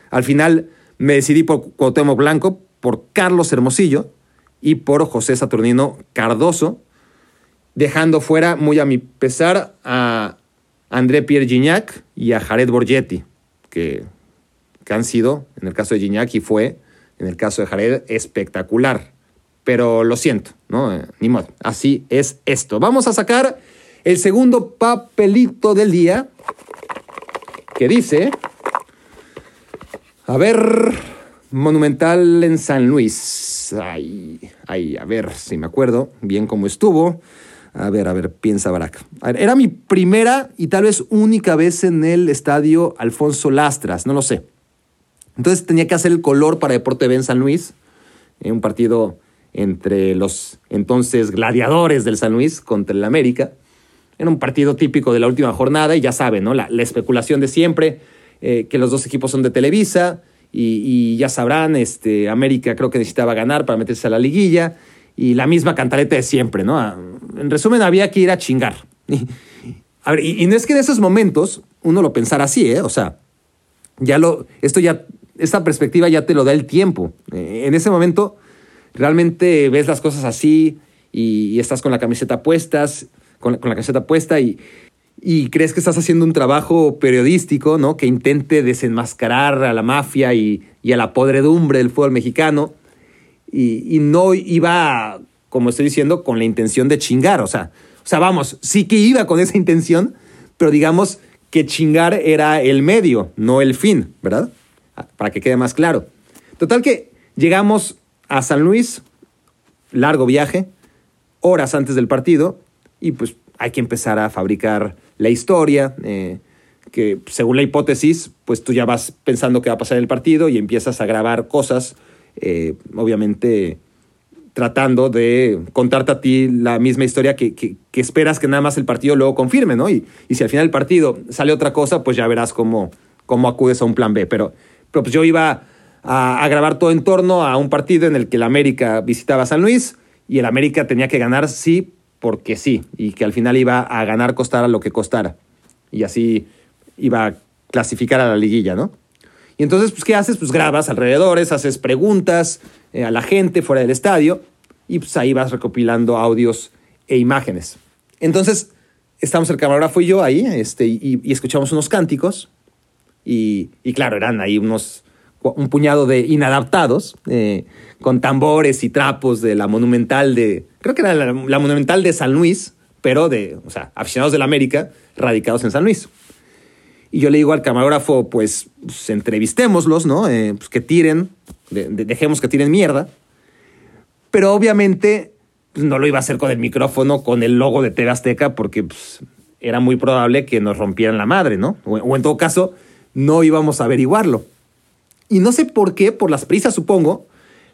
Al final me decidí por Cuauhtémoc Blanco, por Carlos Hermosillo y por José Saturnino Cardoso, dejando fuera, muy a mi pesar, a André Pierre Gignac y a Jared Borgetti, que que han sido, en el caso de Gignac y fue, en el caso de Jared, espectacular. Pero lo siento, ¿no? Eh, ni modo. Así es esto. Vamos a sacar el segundo papelito del día que dice... A ver, Monumental en San Luis. Ay, ay, a ver si me acuerdo bien cómo estuvo. A ver, a ver, piensa Barack. Era mi primera y tal vez única vez en el estadio Alfonso Lastras, no lo sé. Entonces tenía que hacer el color para Deporte B en San Luis, en un partido entre los entonces gladiadores del San Luis contra el América. Era un partido típico de la última jornada y ya saben, ¿no? La, la especulación de siempre, eh, que los dos equipos son de Televisa y, ya sabrán, este, América creo que necesitaba ganar para meterse a la liguilla y la misma cantaleta de siempre, ¿no? Ah, en resumen, había que ir a chingar. A ver, y, no es que en esos momentos uno lo pensara así, ¿eh? O sea, ya lo, esto ya, esta perspectiva ya te lo da el tiempo. Eh, en ese momento realmente ves las cosas así y, estás con la camiseta puestas, con la camiseta puesta y, y, crees que estás haciendo un trabajo periodístico, ¿no? Que intente desenmascarar a la mafia y, a la podredumbre del fútbol mexicano. Y, y, no iba, como estoy diciendo, con la intención de chingar. O sea, o sea, vamos, sí que iba con esa intención, pero digamos que chingar era el medio, no el fin, ¿verdad? Para que quede más claro. Total que llegamos a San Luis, largo viaje, horas antes del partido, y pues hay que empezar a fabricar la historia, eh, que según la hipótesis, pues tú ya vas pensando qué va a pasar en el partido y empiezas a grabar cosas, eh, obviamente tratando de contarte a ti la misma historia que, que, esperas que nada más el partido luego confirme, ¿no? Y, y, si al final del partido sale otra cosa, pues ya verás cómo, cómo acudes a un plan B. Pero, pero pues yo iba a, a, grabar todo en torno a un partido en el que el América visitaba San Luis y el América tenía que ganar sí porque sí, y que al final iba a ganar costara lo que costara. Y así iba a clasificar a la liguilla, ¿no? Y entonces, pues, ¿qué haces? Pues grabas alrededores, haces preguntas eh, a la gente fuera del estadio y pues ahí vas recopilando audios e imágenes. Entonces, estamos el camarógrafo y yo ahí este, y, escuchamos unos cánticos y, y, claro, eran ahí unos, un puñado de inadaptados eh, con tambores y trapos de la monumental de, creo que era la, monumental de San Luis, pero de, o sea, aficionados de la América radicados en San Luis. Y yo le digo al camarógrafo, pues, pues entrevistémoslos, ¿no? Eh, pues que tiren, de, de, dejemos que tiren mierda. Pero obviamente pues, no lo iba a hacer con el micrófono, con el logo de TV Azteca, porque pues, era muy probable que nos rompieran la madre, ¿no? O, o, en todo caso, no íbamos a averiguarlo. Y no sé por qué, por las prisas supongo,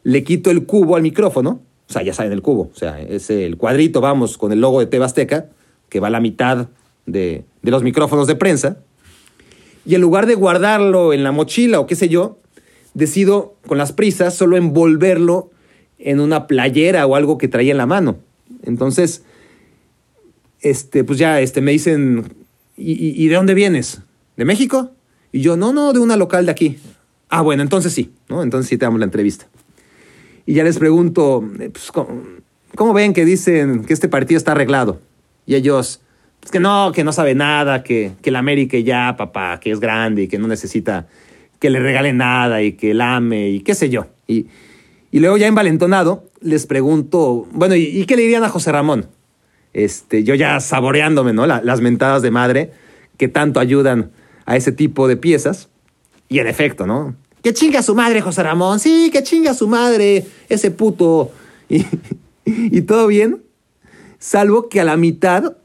le quito el cubo al micrófono. O sea, ya saben el cubo. O sea, es el cuadrito, vamos, con el logo de TV Azteca, que va a la mitad de, de los micrófonos de prensa y en lugar de guardarlo en la mochila o qué sé yo, decido con las prisas solo envolverlo en una playera o algo que traía en la mano. Entonces, este, pues ya este, me dicen, ¿y, ¿y de dónde vienes? ¿De México? Y yo, no, no, de una local de aquí. Ah, bueno, entonces sí, ¿no? Entonces sí te damos la entrevista. Y ya les pregunto, pues, ¿cómo, ¿cómo ven que dicen que este partido está arreglado? Y ellos, pues que no, que no sabe nada, que, que el América ya, papá, que es grande y que no necesita que le regale nada y que la ame y qué sé yo. Y, y luego ya envalentonado les pregunto, bueno, ¿y, ¿y, qué le dirían a José Ramón? Este, yo ya saboreándome, ¿no? La, las mentadas de madre que tanto ayudan a ese tipo de piezas. Y en efecto, ¿no? Que chinga su madre, José Ramón. Sí, que chinga su madre, ese puto. Y, y todo bien. Salvo que a la mitad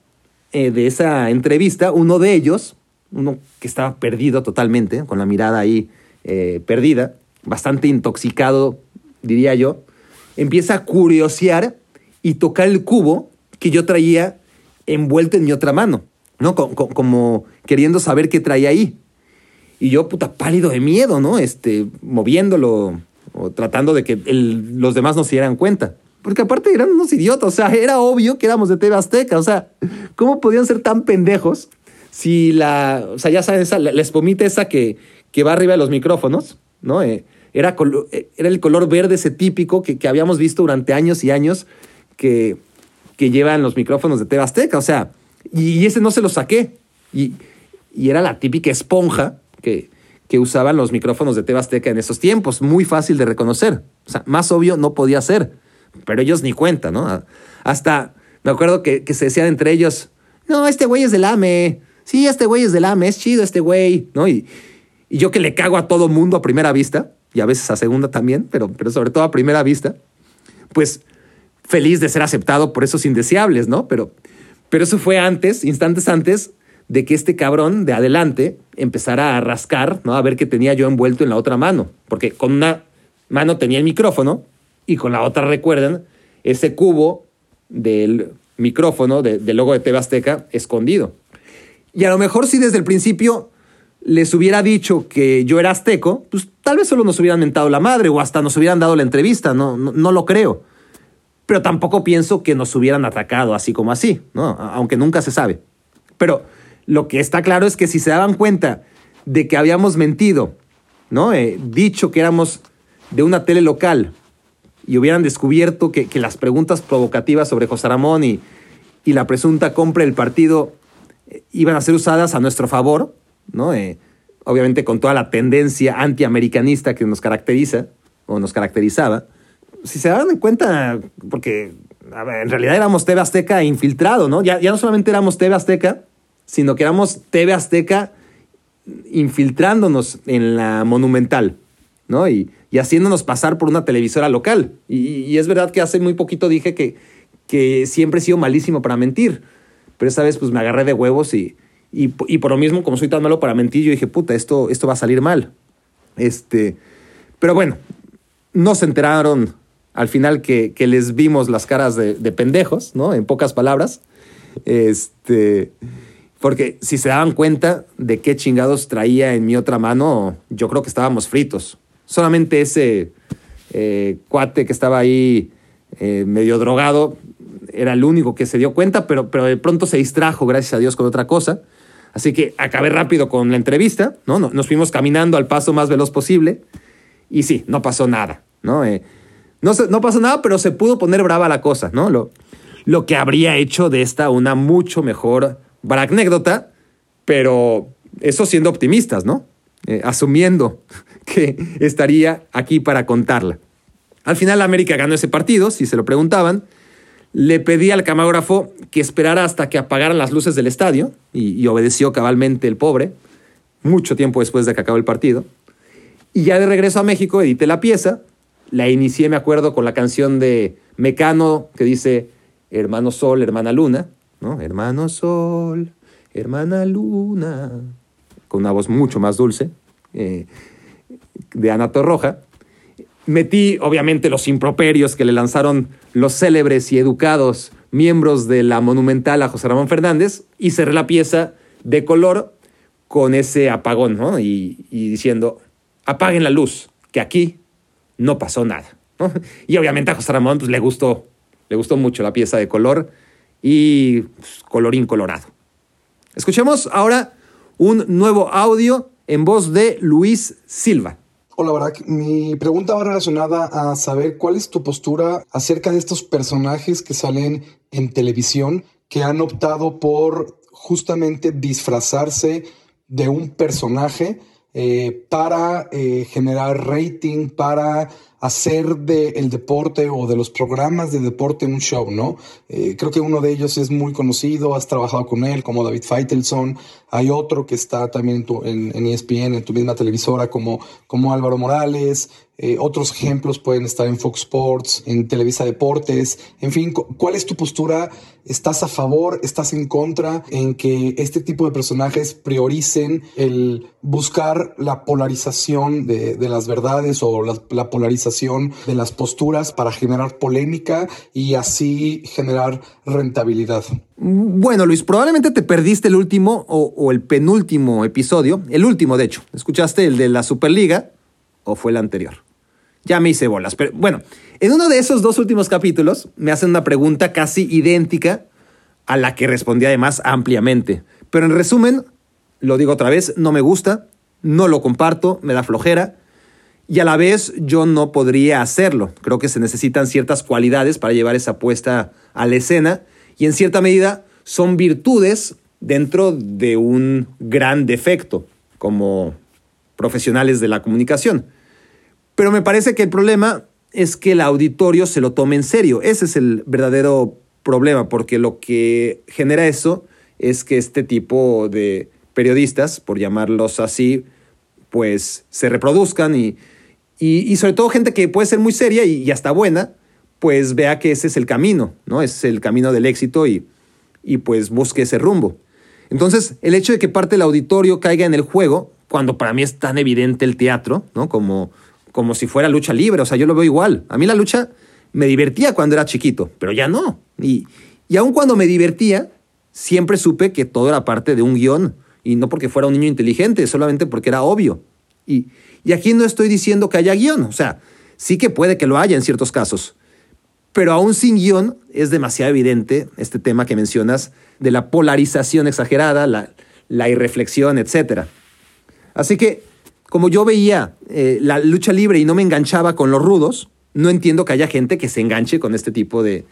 eh, de esa entrevista, uno de ellos, uno que estaba perdido totalmente, con la mirada ahí eh, perdida, bastante intoxicado, diría yo, empieza a curiosear y tocar el cubo que yo traía envuelto en mi otra mano, ¿no? Como, como queriendo saber qué traía ahí. Y yo, puta, pálido de miedo, ¿no? Este, moviéndolo o tratando de que los demás no se dieran cuenta. Porque aparte eran unos idiotas, o sea, era obvio que éramos de TV Azteca, o sea, ¿cómo podían ser tan pendejos si la, o sea, ya sabes, esa, la, la espumita esa que, que va arriba de los micrófonos, ¿no? Eh, era, era el color verde ese típico que, que habíamos visto durante años y años que, que llevan los micrófonos de TV Azteca, o sea, y, y ese no se lo saqué. Y, y era la típica esponja que, que usaban los micrófonos de TV Azteca en esos tiempos, muy fácil de reconocer. O sea, más obvio no podía ser pero ellos ni cuenta, ¿no? Hasta me acuerdo que, que se decían entre elellos, no, este güey es del AME, sí, este güey es del AME, es chido este güey, ¿no? Y, Y yo que le cago a todo mundo a primera vista, y a veces a segunda también, pero, pero sobre todo a primera vista, pues feliz de ser aceptado por esos indeseables, ¿no? Pero, pero eso fue antes, instantes antes de que este cabrón de adelante empezara a rascar, ¿no? A ver qué tenía yo envuelto en la otra mano. Porque con una mano tenía el micrófono y con la otra, recuerden, ese cubo del micrófono del logo de TV Azteca escondido. Y a lo mejor si desde el principio les hubiera dicho que yo era azteco, pues tal vez solo nos hubieran mentado la madre o hasta nos hubieran dado la entrevista, no, no, lo creo. Pero tampoco pienso que nos hubieran atacado así como así, ¿no? aunque nunca se sabe. Pero lo que está claro es que si se daban cuenta de que habíamos mentido, ¿no? Eh, dicho que éramos de una tele local y hubieran descubierto que, las preguntas provocativas sobre José Ramón y, y la presunta compra del partido eh, iban a ser usadas a nuestro favor, ¿no? Eh, obviamente con toda la tendencia antiamericanista que nos caracteriza o nos caracterizaba. Si se dan cuenta, porque en realidad éramos TV Azteca infiltrado, ¿no? Ya, ya no solamente éramos TV Azteca, sino que éramos TV Azteca infiltrándonos en la monumental, ¿no? Y, haciéndonos pasar por una televisora local. Y, es verdad que hace muy poquito dije que, que siempre he sido malísimo para mentir, pero esta vez pues me agarré de huevos y, y, por lo mismo, como soy tan malo para mentir, yo dije, puta, esto, esto va a salir mal. Este, pero bueno, no se enteraron al final que, les vimos las caras de, pendejos, ¿no? En pocas palabras. Este, porque si se daban cuenta de qué chingados traía en mi otra mano, yo creo que estábamos fritos. Solamente ese eh, cuate que estaba ahí eh, medio drogado era el único que se dio cuenta, pero, pero de pronto se distrajo, gracias a Dios, con otra cosa. Así que acabé rápido con la entrevista, ¿no? Nos fuimos caminando al paso más veloz posible y sí, no pasó nada, ¿no? Eh, no, no, pasó nada, pero se pudo poner brava la cosa, ¿no? Lo, lo que habría hecho de esta una mucho mejor anécdota, pero eso siendo optimistas, ¿no? Eh, asumiendo que estaría aquí para contarla. Al final América ganó ese partido, si se lo preguntaban, le pedí al camarógrafo que esperara hasta que apagaran las luces del estadio y, obedeció cabalmente el pobre, mucho tiempo después de que acabó el partido. Y ya de regreso a México edité la pieza, la inicié, me acuerdo, con la canción de Mecano que dice Hermano Sol, Hermana Luna, ¿no? Hermano Sol, Hermana Luna, con una voz mucho más dulce, eh, de Ana Torroja metí obviamente los improperios que le lanzaron los célebres y educados miembros de la monumental a José Ramón Fernández y cerré la pieza de color con ese apagón, ¿no? Y, diciendo, apaguen la luz, que aquí no pasó nada. Y obviamente a José Ramón pues, le gustó, le gustó mucho la pieza de color y pues, colorín colorado. Escuchemos ahora un nuevo audio en voz de Luis Silva. Hola Barak, mi pregunta va relacionada a saber cuál es tu postura acerca de estos personajes que salen en televisión que han optado por justamente disfrazarse de un personaje eh, para eh, generar rating, para hacer del deporte o de los programas de deporte un show, ¿no? Eh, creo que uno de ellos es muy conocido, has trabajado con él, como David Feitelson. Hay otro que está también en, en, ESPN, en tu misma televisora, como, como Álvaro Morales. Eh, otros ejemplos pueden estar en Fox Sports, en Televisa Deportes. En fin, ¿cuál es tu postura? ¿Estás a favor? ¿Estás en contra en que este tipo de personajes prioricen el buscar la polarización de, las verdades o la, polarización de las posturas para generar polémica y así generar rentabilidad? Bueno, Luis, probablemente te perdiste el último o, o el penúltimo episodio, el último de hecho. ¿Escuchaste el de la Superliga o fue el anterior? ya me hice bolas. Pero bueno, en uno de esos dos últimos capítulos me hacen una pregunta casi idéntica a la que respondí además ampliamente. Pero en resumen, lo digo otra vez, no me gusta, no lo comparto, me da flojera y a la vez yo no podría hacerlo. Creo que se necesitan ciertas cualidades para llevar esa apuesta a la escena y en cierta medida son virtudes dentro de un gran defecto como profesionales de la comunicación. Pero me parece que el problema es que el auditorio se lo tome en serio. Ese es el verdadero problema, porque lo que genera eso es que este tipo de periodistas, por llamarlos así, pues se reproduzcan y, y, sobre todo gente que puede ser muy seria y, hasta buena, pues vea que ese es el camino, ¿no? Es el camino del éxito y, y pues busque ese rumbo. Entonces, el hecho de que parte del auditorio caiga en el juego, cuando para mí es tan evidente el teatro, ¿no? Como, como si fuera lucha libre, o sea, yo lo veo igual. A mí la lucha me divertía cuando era chiquito, pero ya no. Y, y aun cuando me divertía, siempre supe que todo era parte de un guion, y no porque fuera un niño inteligente, solamente porque era obvio. Y, y aquí no estoy diciendo que haya guion, o sea, sí que puede que lo haya en ciertos casos, pero aún sin guion es demasiado evidente este tema que mencionas de la polarización exagerada, la, la irreflexión, etc. Así que, como yo veía eh, la lucha libre y no me enganchaba con los rudos, no entiendo que haya gente que se enganche con este tipo de,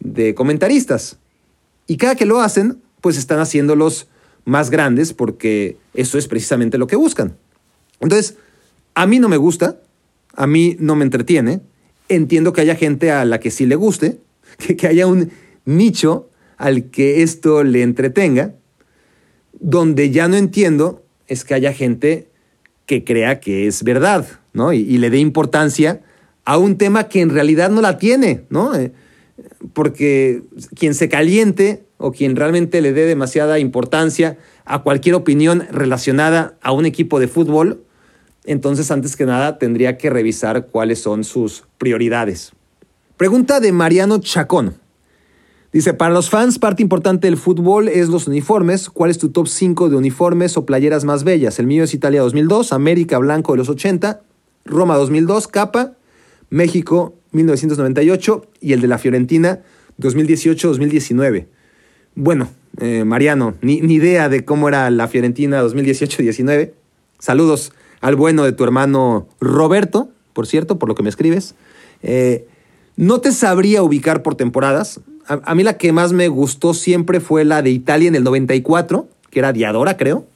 de comentaristas. Y cada que lo hacen, pues están haciéndolos más grandes porque eso es precisamente lo que buscan. Entonces, a mí no me gusta, a mí no me entretiene, entiendo que haya gente a la que sí le guste, que, haya un nicho al que esto le entretenga. Donde ya no entiendo es que haya gente que crea que es verdad, ¿no? Y, le dé importancia a un tema que en realidad no la tiene, ¿no? Eh, porque quien se caliente o quien realmente le dé demasiada importancia a cualquier opinión relacionada a un equipo de fútbol, entonces antes que nada tendría que revisar cuáles son sus prioridades. Pregunta de Mariano Chacón. Dice, para los fans, parte importante del fútbol es los uniformes. ¿Cuál es tu top 5 de uniformes o playeras más bellas? El mío es Italia 2002, América Blanco de los 80, Roma 2002, Capa, México 1998 y el de la Fiorentina 2018-2019. Bueno, eh, Mariano, ni, ni, idea de cómo era la Fiorentina 2018-19. Saludos al bueno de tu hermano Roberto, por cierto, por lo que me escribes. Eh, no te sabría ubicar por temporadas. A, mí la que más me gustó siempre fue la de Italia en el 94, que era Diadora, creo.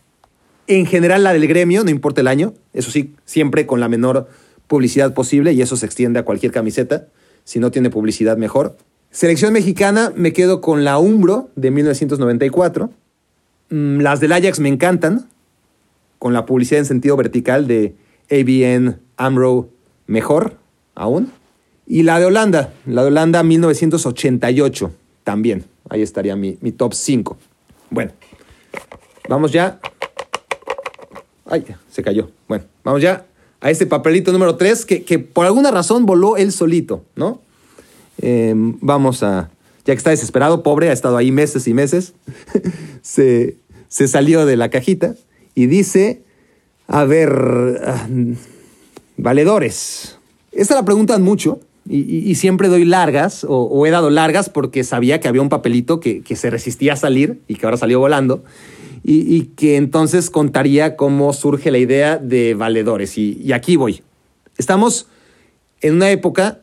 En general la del gremio, no importa el año. Eso sí, siempre con la menor publicidad posible y eso se extiende a cualquier camiseta. Si no tiene publicidad, mejor. Selección mexicana, me quedo con la Umbro de 1994. Mm, las del Ajax me encantan con la publicidad en sentido vertical de ABN AMRO mejor aún. Y la de Holanda, la de Holanda 1988 también. Ahí estaría mi, top 5. Bueno, vamos ya. Ay, se cayó. Bueno, vamos ya a este papelito número 3 que, por alguna razón voló él solito, ¿no? Em, vamos a, ya que está desesperado, pobre, ha estado ahí meses y meses, se, se salió de la cajita y dice, a ver, ah, valedores. Esta la preguntan mucho y, siempre doy largas o, he dado largas porque sabía que había un papelito que, se resistía a salir y que ahora salió volando y, que entonces contaría cómo surge la idea de valedores. y aquí voy. Estamos en una época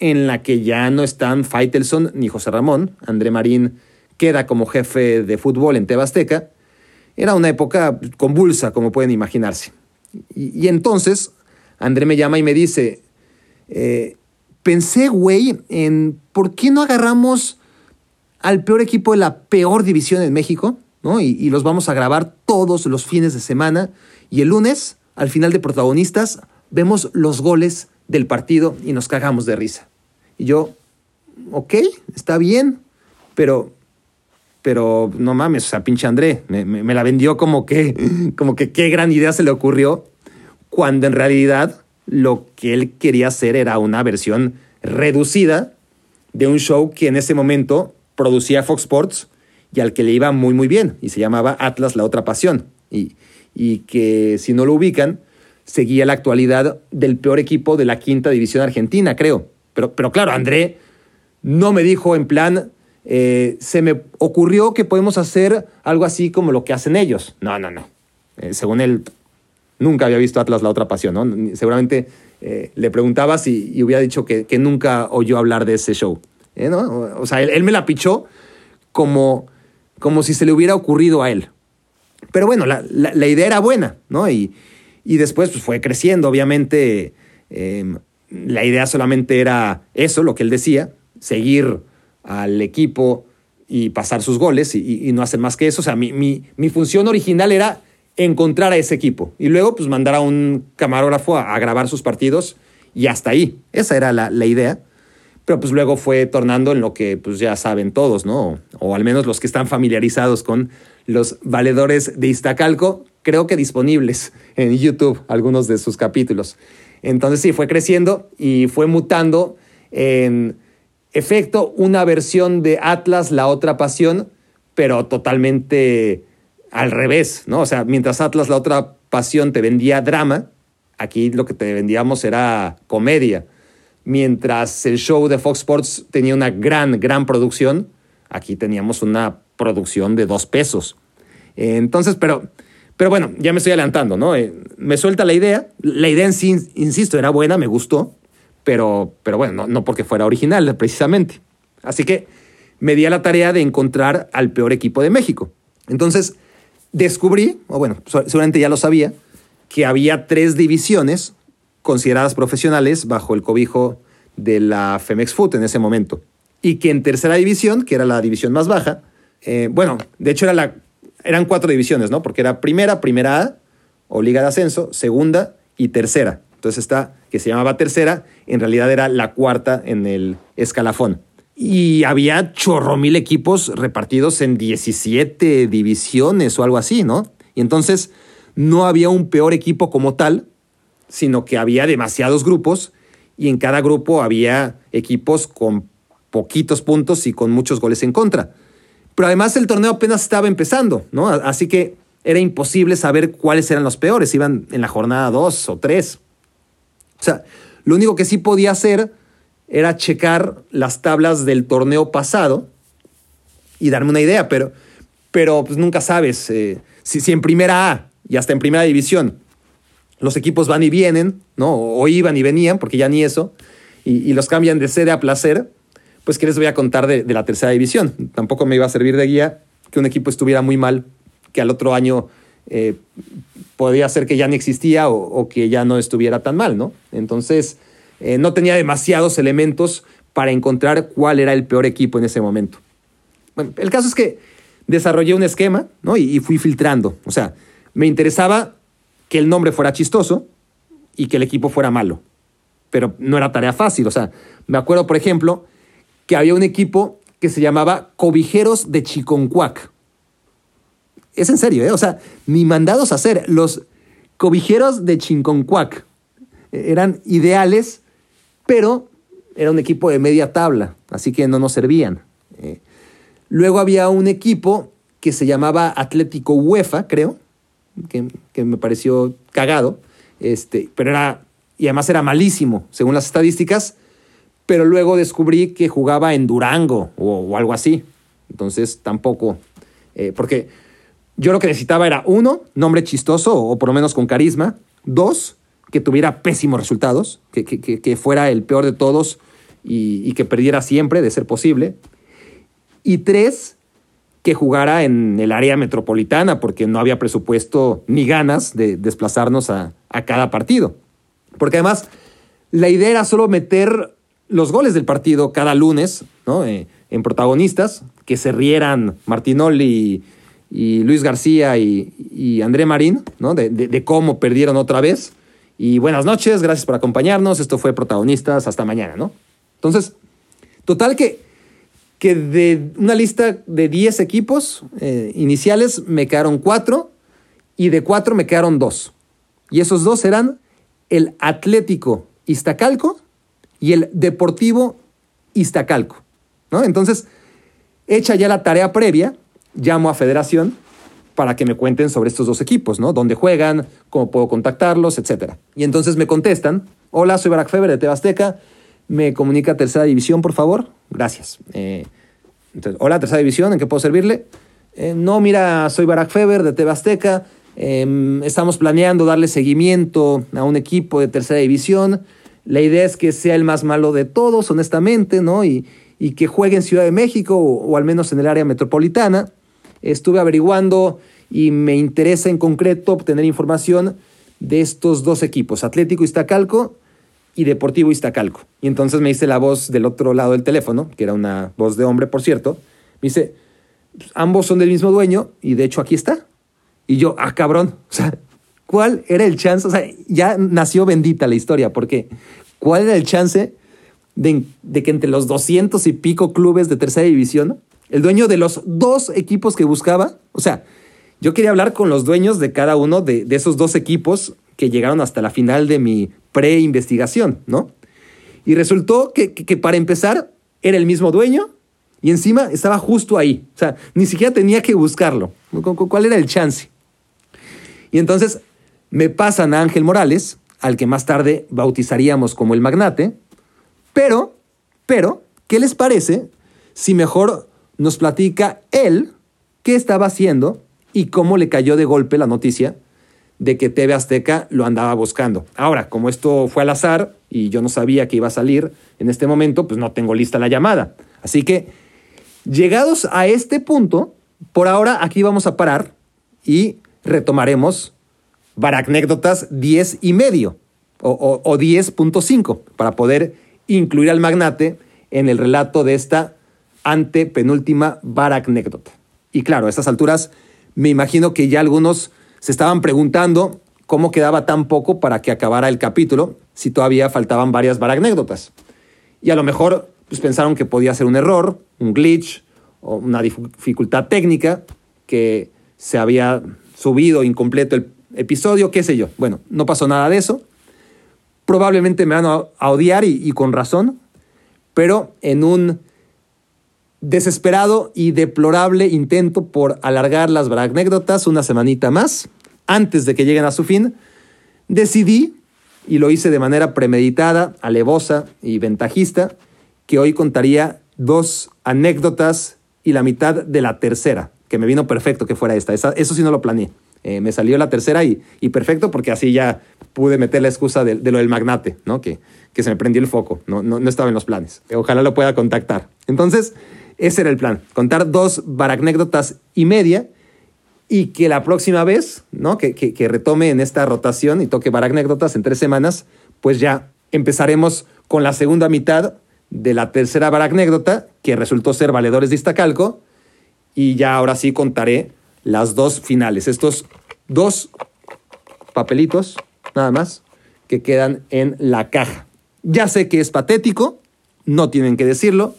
en la que ya no están Faitelson ni José Ramón. André Marín queda como jefe de fútbol en Tebasteca era una época convulsa, como pueden imaginarse. Y, entonces André me llama y me dice, eh, pensé, güey, en por qué no agarramos al peor equipo de la peor división en México, ¿no? Y, los vamos a grabar todos los fines de semana. Y el lunes, al final de protagonistas, vemos los goles del partido y nos cagamos de risa. Y yo, ok, está bien, pero pero no mames, o sea, pinche André, me, la vendió como que, como que qué gran idea se le ocurrió, cuando en realidad lo que él quería hacer era una versión reducida de un show que en ese momento producía Fox Sports y al que le iba muy muy bien y se llamaba Atlas la otra pasión y, y que si no lo ubican seguía la actualidad del peor equipo de la quinta división argentina creo pero, pero claro André no me dijo en plan eh, se me ocurrió que podemos hacer algo así como lo que hacen ellos. No, no, no. Eh, según él, nunca había visto Atlas la otra pasión, ¿no? Seguramente eh, le preguntabas y, hubiera dicho que, nunca oyó hablar de ese show. ¿no? O sea, él, me la pichó como, como si se le hubiera ocurrido a él. Pero bueno, la, idea era buena, ¿no? Y, y después pues, fue creciendo, obviamente. Em, la idea solamente era eso, lo que él decía, seguir al equipo y pasar sus goles y, no hacer más que eso. O sea, mi, función original era encontrar a ese equipo y luego pues mandar a un camarógrafo a, grabar sus partidos y hasta ahí. Esa era la, la, idea. Pero pues luego fue tornando en lo que pues ya saben todos, ¿no? O, al menos los que están familiarizados con los valedores de Iztacalco, creo que disponibles en YouTube, algunos de sus capítulos. Entonces sí, fue creciendo y fue mutando en efecto una versión de Atlas, la otra pasión, pero totalmente al revés, ¿no? O sea, mientras Atlas, la otra pasión, te vendía drama, aquí lo que te vendíamos era comedia. Mientras el show de Fox Sports tenía una gran, gran producción, aquí teníamos una producción de dos pesos. Entonces, pero, pero bueno, ya me estoy adelantando, ¿no? Eh, me suelta la idea. La idea en sí, insisto, era buena, me gustó, pero, pero bueno, no, no porque fuera original, precisamente. Así que me di a la tarea de encontrar al peor equipo de México. Entonces, descubrí, o bueno, seguramente ya lo sabía, que había tres divisiones consideradas profesionales bajo el cobijo de la Femex Foot en ese momento. Y que en tercera división, que era la división más baja, eh, bueno, de hecho era la, eran cuatro divisiones, ¿no? Porque era primera, primera A, o Liga de Ascenso, segunda y tercera. Entonces esta, que se llamaba tercera, en realidad era la cuarta en el escalafón. Y había chorro mil equipos repartidos en 17 divisiones o algo así, ¿no? Y entonces no había un peor equipo como tal, sino que había demasiados grupos y en cada grupo había equipos con poquitos puntos y con muchos goles en contra. Pero además el torneo apenas estaba empezando, ¿no? Así que era imposible saber cuáles eran los peores, iban en la jornada 2 o 3. O sea, lo único que sí podía hacer era checar las tablas del torneo pasado y darme una idea, pero, pero pues nunca sabes. Eh, si, si en primera A y hasta en primera división los equipos van y vienen, ¿no? O iban y venían, porque ya ni eso, y, los cambian de sede a placer, pues ¿qué les voy a contar de, la tercera división? Tampoco me iba a servir de guía que un equipo estuviera muy mal, que al otro año eh, podía ser que ya ni existía o, que ya no estuviera tan mal, ¿no? Entonces, eh, no tenía demasiados elementos para encontrar cuál era el peor equipo en ese momento. Bueno, el caso es que desarrollé un esquema, ¿no? y fui filtrando. O sea, me interesaba que el nombre fuera chistoso y que el equipo fuera malo. Pero no era tarea fácil. O sea, me acuerdo, por ejemplo, que había un equipo que se llamaba Cobijeros de Chiconcuac. Es en serio, ¿eh? O sea, ni mandados a hacer. Los Cobijeros de Chiconcuac eran ideales, pero era un equipo de media tabla, así que no nos servían. Eh, luego había un equipo que se llamaba Atlético UEFA, creo, que, me pareció cagado, este, pero era, y además era malísimo, según las estadísticas, pero luego descubrí que jugaba en Durango o, algo así. Entonces tampoco, eh, porque yo lo que necesitaba era, uno, nombre chistoso o por lo menos con carisma, dos, que tuviera pésimos resultados, que, que, fuera el peor de todos y, y, que perdiera siempre, de ser posible. Y tres, que jugara en el área metropolitana, porque no había presupuesto ni ganas de desplazarnos a, cada partido. Porque además, la idea era solo meter los goles del partido cada lunes, ¿no? Eh, en protagonistas, que se rieran Martinoli y, Luis García y, André Marín, ¿no? De, cómo perdieron otra vez. Y buenas noches, gracias por acompañarnos. Esto fue Protagonistas, hasta mañana, ¿no? Entonces, total que que de una lista de 10 equipos eh, iniciales me quedaron 4 y de 4 me quedaron 2. Y esos dos eran el Atlético Iztacalco y el Deportivo Iztacalco. ¿no? Entonces, hecha ya la tarea previa, llamo a Federación para que me cuenten sobre estos dos equipos, ¿no? Dónde juegan, cómo puedo contactarlos, etc. Y entonces me contestan, hola, soy Barack Feber de Tebasteca, me comunica tercera división, por favor. Gracias. Eh, hola, tercera división, ¿en qué puedo servirle? Eh, no, mira, soy Barack Feber de Tebasteca. Em, estamos planeando darle seguimiento a un equipo de tercera división. La idea es que sea el más malo de todos, honestamente, ¿no? Y, y que juegue en Ciudad de México o, al menos en el área metropolitana. Estuve averiguando y me interesa en concreto obtener información de estos dos equipos, Atlético Iztacalco y Deportivo Iztacalco. Y entonces me dice la voz del otro lado del teléfono, que era una voz de hombre, por cierto, me dice, ambos son del mismo dueño y de hecho aquí está. Y yo, ah, cabrón, o sea, ¿cuál era el chance? O sea, ya nació bendita la historia, porque ¿cuál era el chance de, de que entre los 200 y pico clubes de tercera división, el dueño de los dos equipos que buscaba, o sea, yo quería hablar con los dueños de cada uno de, esos dos equipos que llegaron hasta la final de mi pre-investigación, ¿no? Y resultó que, que, que para empezar era el mismo dueño y encima estaba justo ahí. O sea, ni siquiera tenía que buscarlo. ¿Cuál era el chance? Y entonces me pasan a Ángel Morales, al que más tarde bautizaríamos como el magnate, pero, pero, ¿qué les parece si mejor nos platica él qué estaba haciendo y cómo le cayó de golpe la noticia de que TV Azteca lo andaba buscando? Ahora, como esto fue al azar y yo no sabía que iba a salir en este momento, pues no tengo lista la llamada. Así que, llegados a este punto, por ahora aquí vamos a parar y retomaremos Baracnécdotas 10 y medio o, o, o 10.5 para poder incluir al magnate en el relato de esta antepenúltima Baracnécdota. Y claro, a estas alturas me imagino que ya algunos se estaban preguntando cómo quedaba tan poco para que acabara el capítulo si todavía faltaban varias Baracnécdotas. Y a lo mejor pues, pensaron que podía ser un error, un glitch o una dificultad técnica que se había subido incompleto el episodio, qué sé yo. Bueno, no pasó nada de eso. Probablemente me van a odiar y con razón, pero en un desesperado y deplorable intento por alargar las anécdotas una semanita más, antes de que lleguen a su fin, decidí, y lo hice de manera premeditada, alevosa y ventajista, que hoy contaría dos anécdotas y la mitad de la tercera, que me vino perfecto que fuera esta. Esa, eso sí no lo planeé. Eh, me salió la tercera y, y, perfecto porque así ya pude meter la excusa de, de lo del magnate, ¿no? Que, que, se me prendió el foco, no, no, no estaba en los planes. Ojalá lo pueda contactar. Entonces, ese era el plan, contar dos baracnécdotas y media y que la próxima vez, ¿no? Que, que, que retome en esta rotación y toque baracnécdotas en tres semanas, pues ya empezaremos con la segunda mitad de la tercera baracnécdota, que resultó ser Valedores de Iztacalco, y ya ahora sí contaré las dos finales, estos dos papelitos, nada más, que quedan en la caja. Ya sé que es patético, no tienen que decirlo.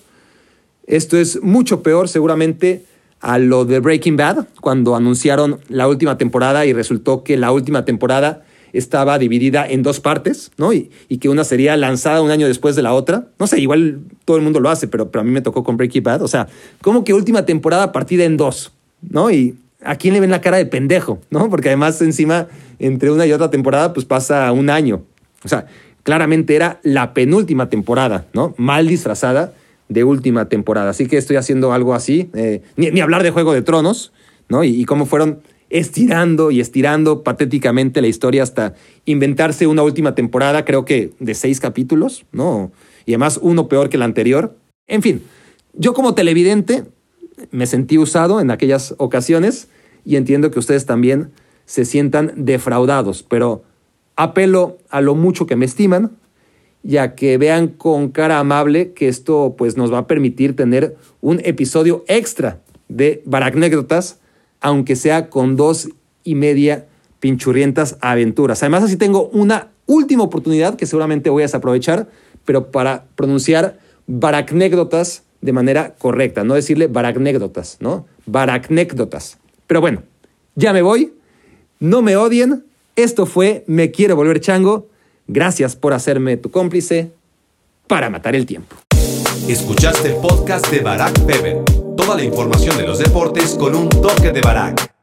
Esto es mucho peor seguramente a lo de Breaking Bad, cuando anunciaron la última temporada y resultó que la última temporada estaba dividida en dos partes, ¿no? Y, y, que una sería lanzada un año después de la otra. No sé, igual todo el mundo lo hace, pero, pero a mí me tocó con Breaking Bad. O sea, como que última temporada partida en dos, ¿no? Y a quién le ven la cara de pendejo, ¿no? Porque además encima entre una y otra temporada pues pasa un año. O sea, claramente era la penúltima temporada, ¿no? Mal disfrazada de última temporada. Así que estoy haciendo algo así. Eh, ni, hablar de Juego de Tronos, ¿no? Y, y cómo fueron estirando y estirando patéticamente la historia hasta inventarse una última temporada, creo que de seis capítulos, ¿no? Y además uno peor que el anterior. En fin, yo como televidente me sentí usado en aquellas ocasiones y entiendo que ustedes también se sientan defraudados, pero apelo a lo mucho que me estiman y a que vean con cara amable que esto pues nos va a permitir tener un episodio extra de Baracnécdotas aunque sea con dos y media pinchurrientas aventuras. Además, así tengo una última oportunidad que seguramente voy a desaprovechar, pero para pronunciar baracnécdotas de manera correcta, no decirle baracnécdotas, ¿no? Baracnécdotas. Pero bueno, ya me voy. No me odien. Esto fue Me Quiero Volver Chango. Gracias por hacerme tu cómplice para matar el tiempo. Escuchaste el podcast de Barack Feber. Toda la información de los deportes con un toque de Barack.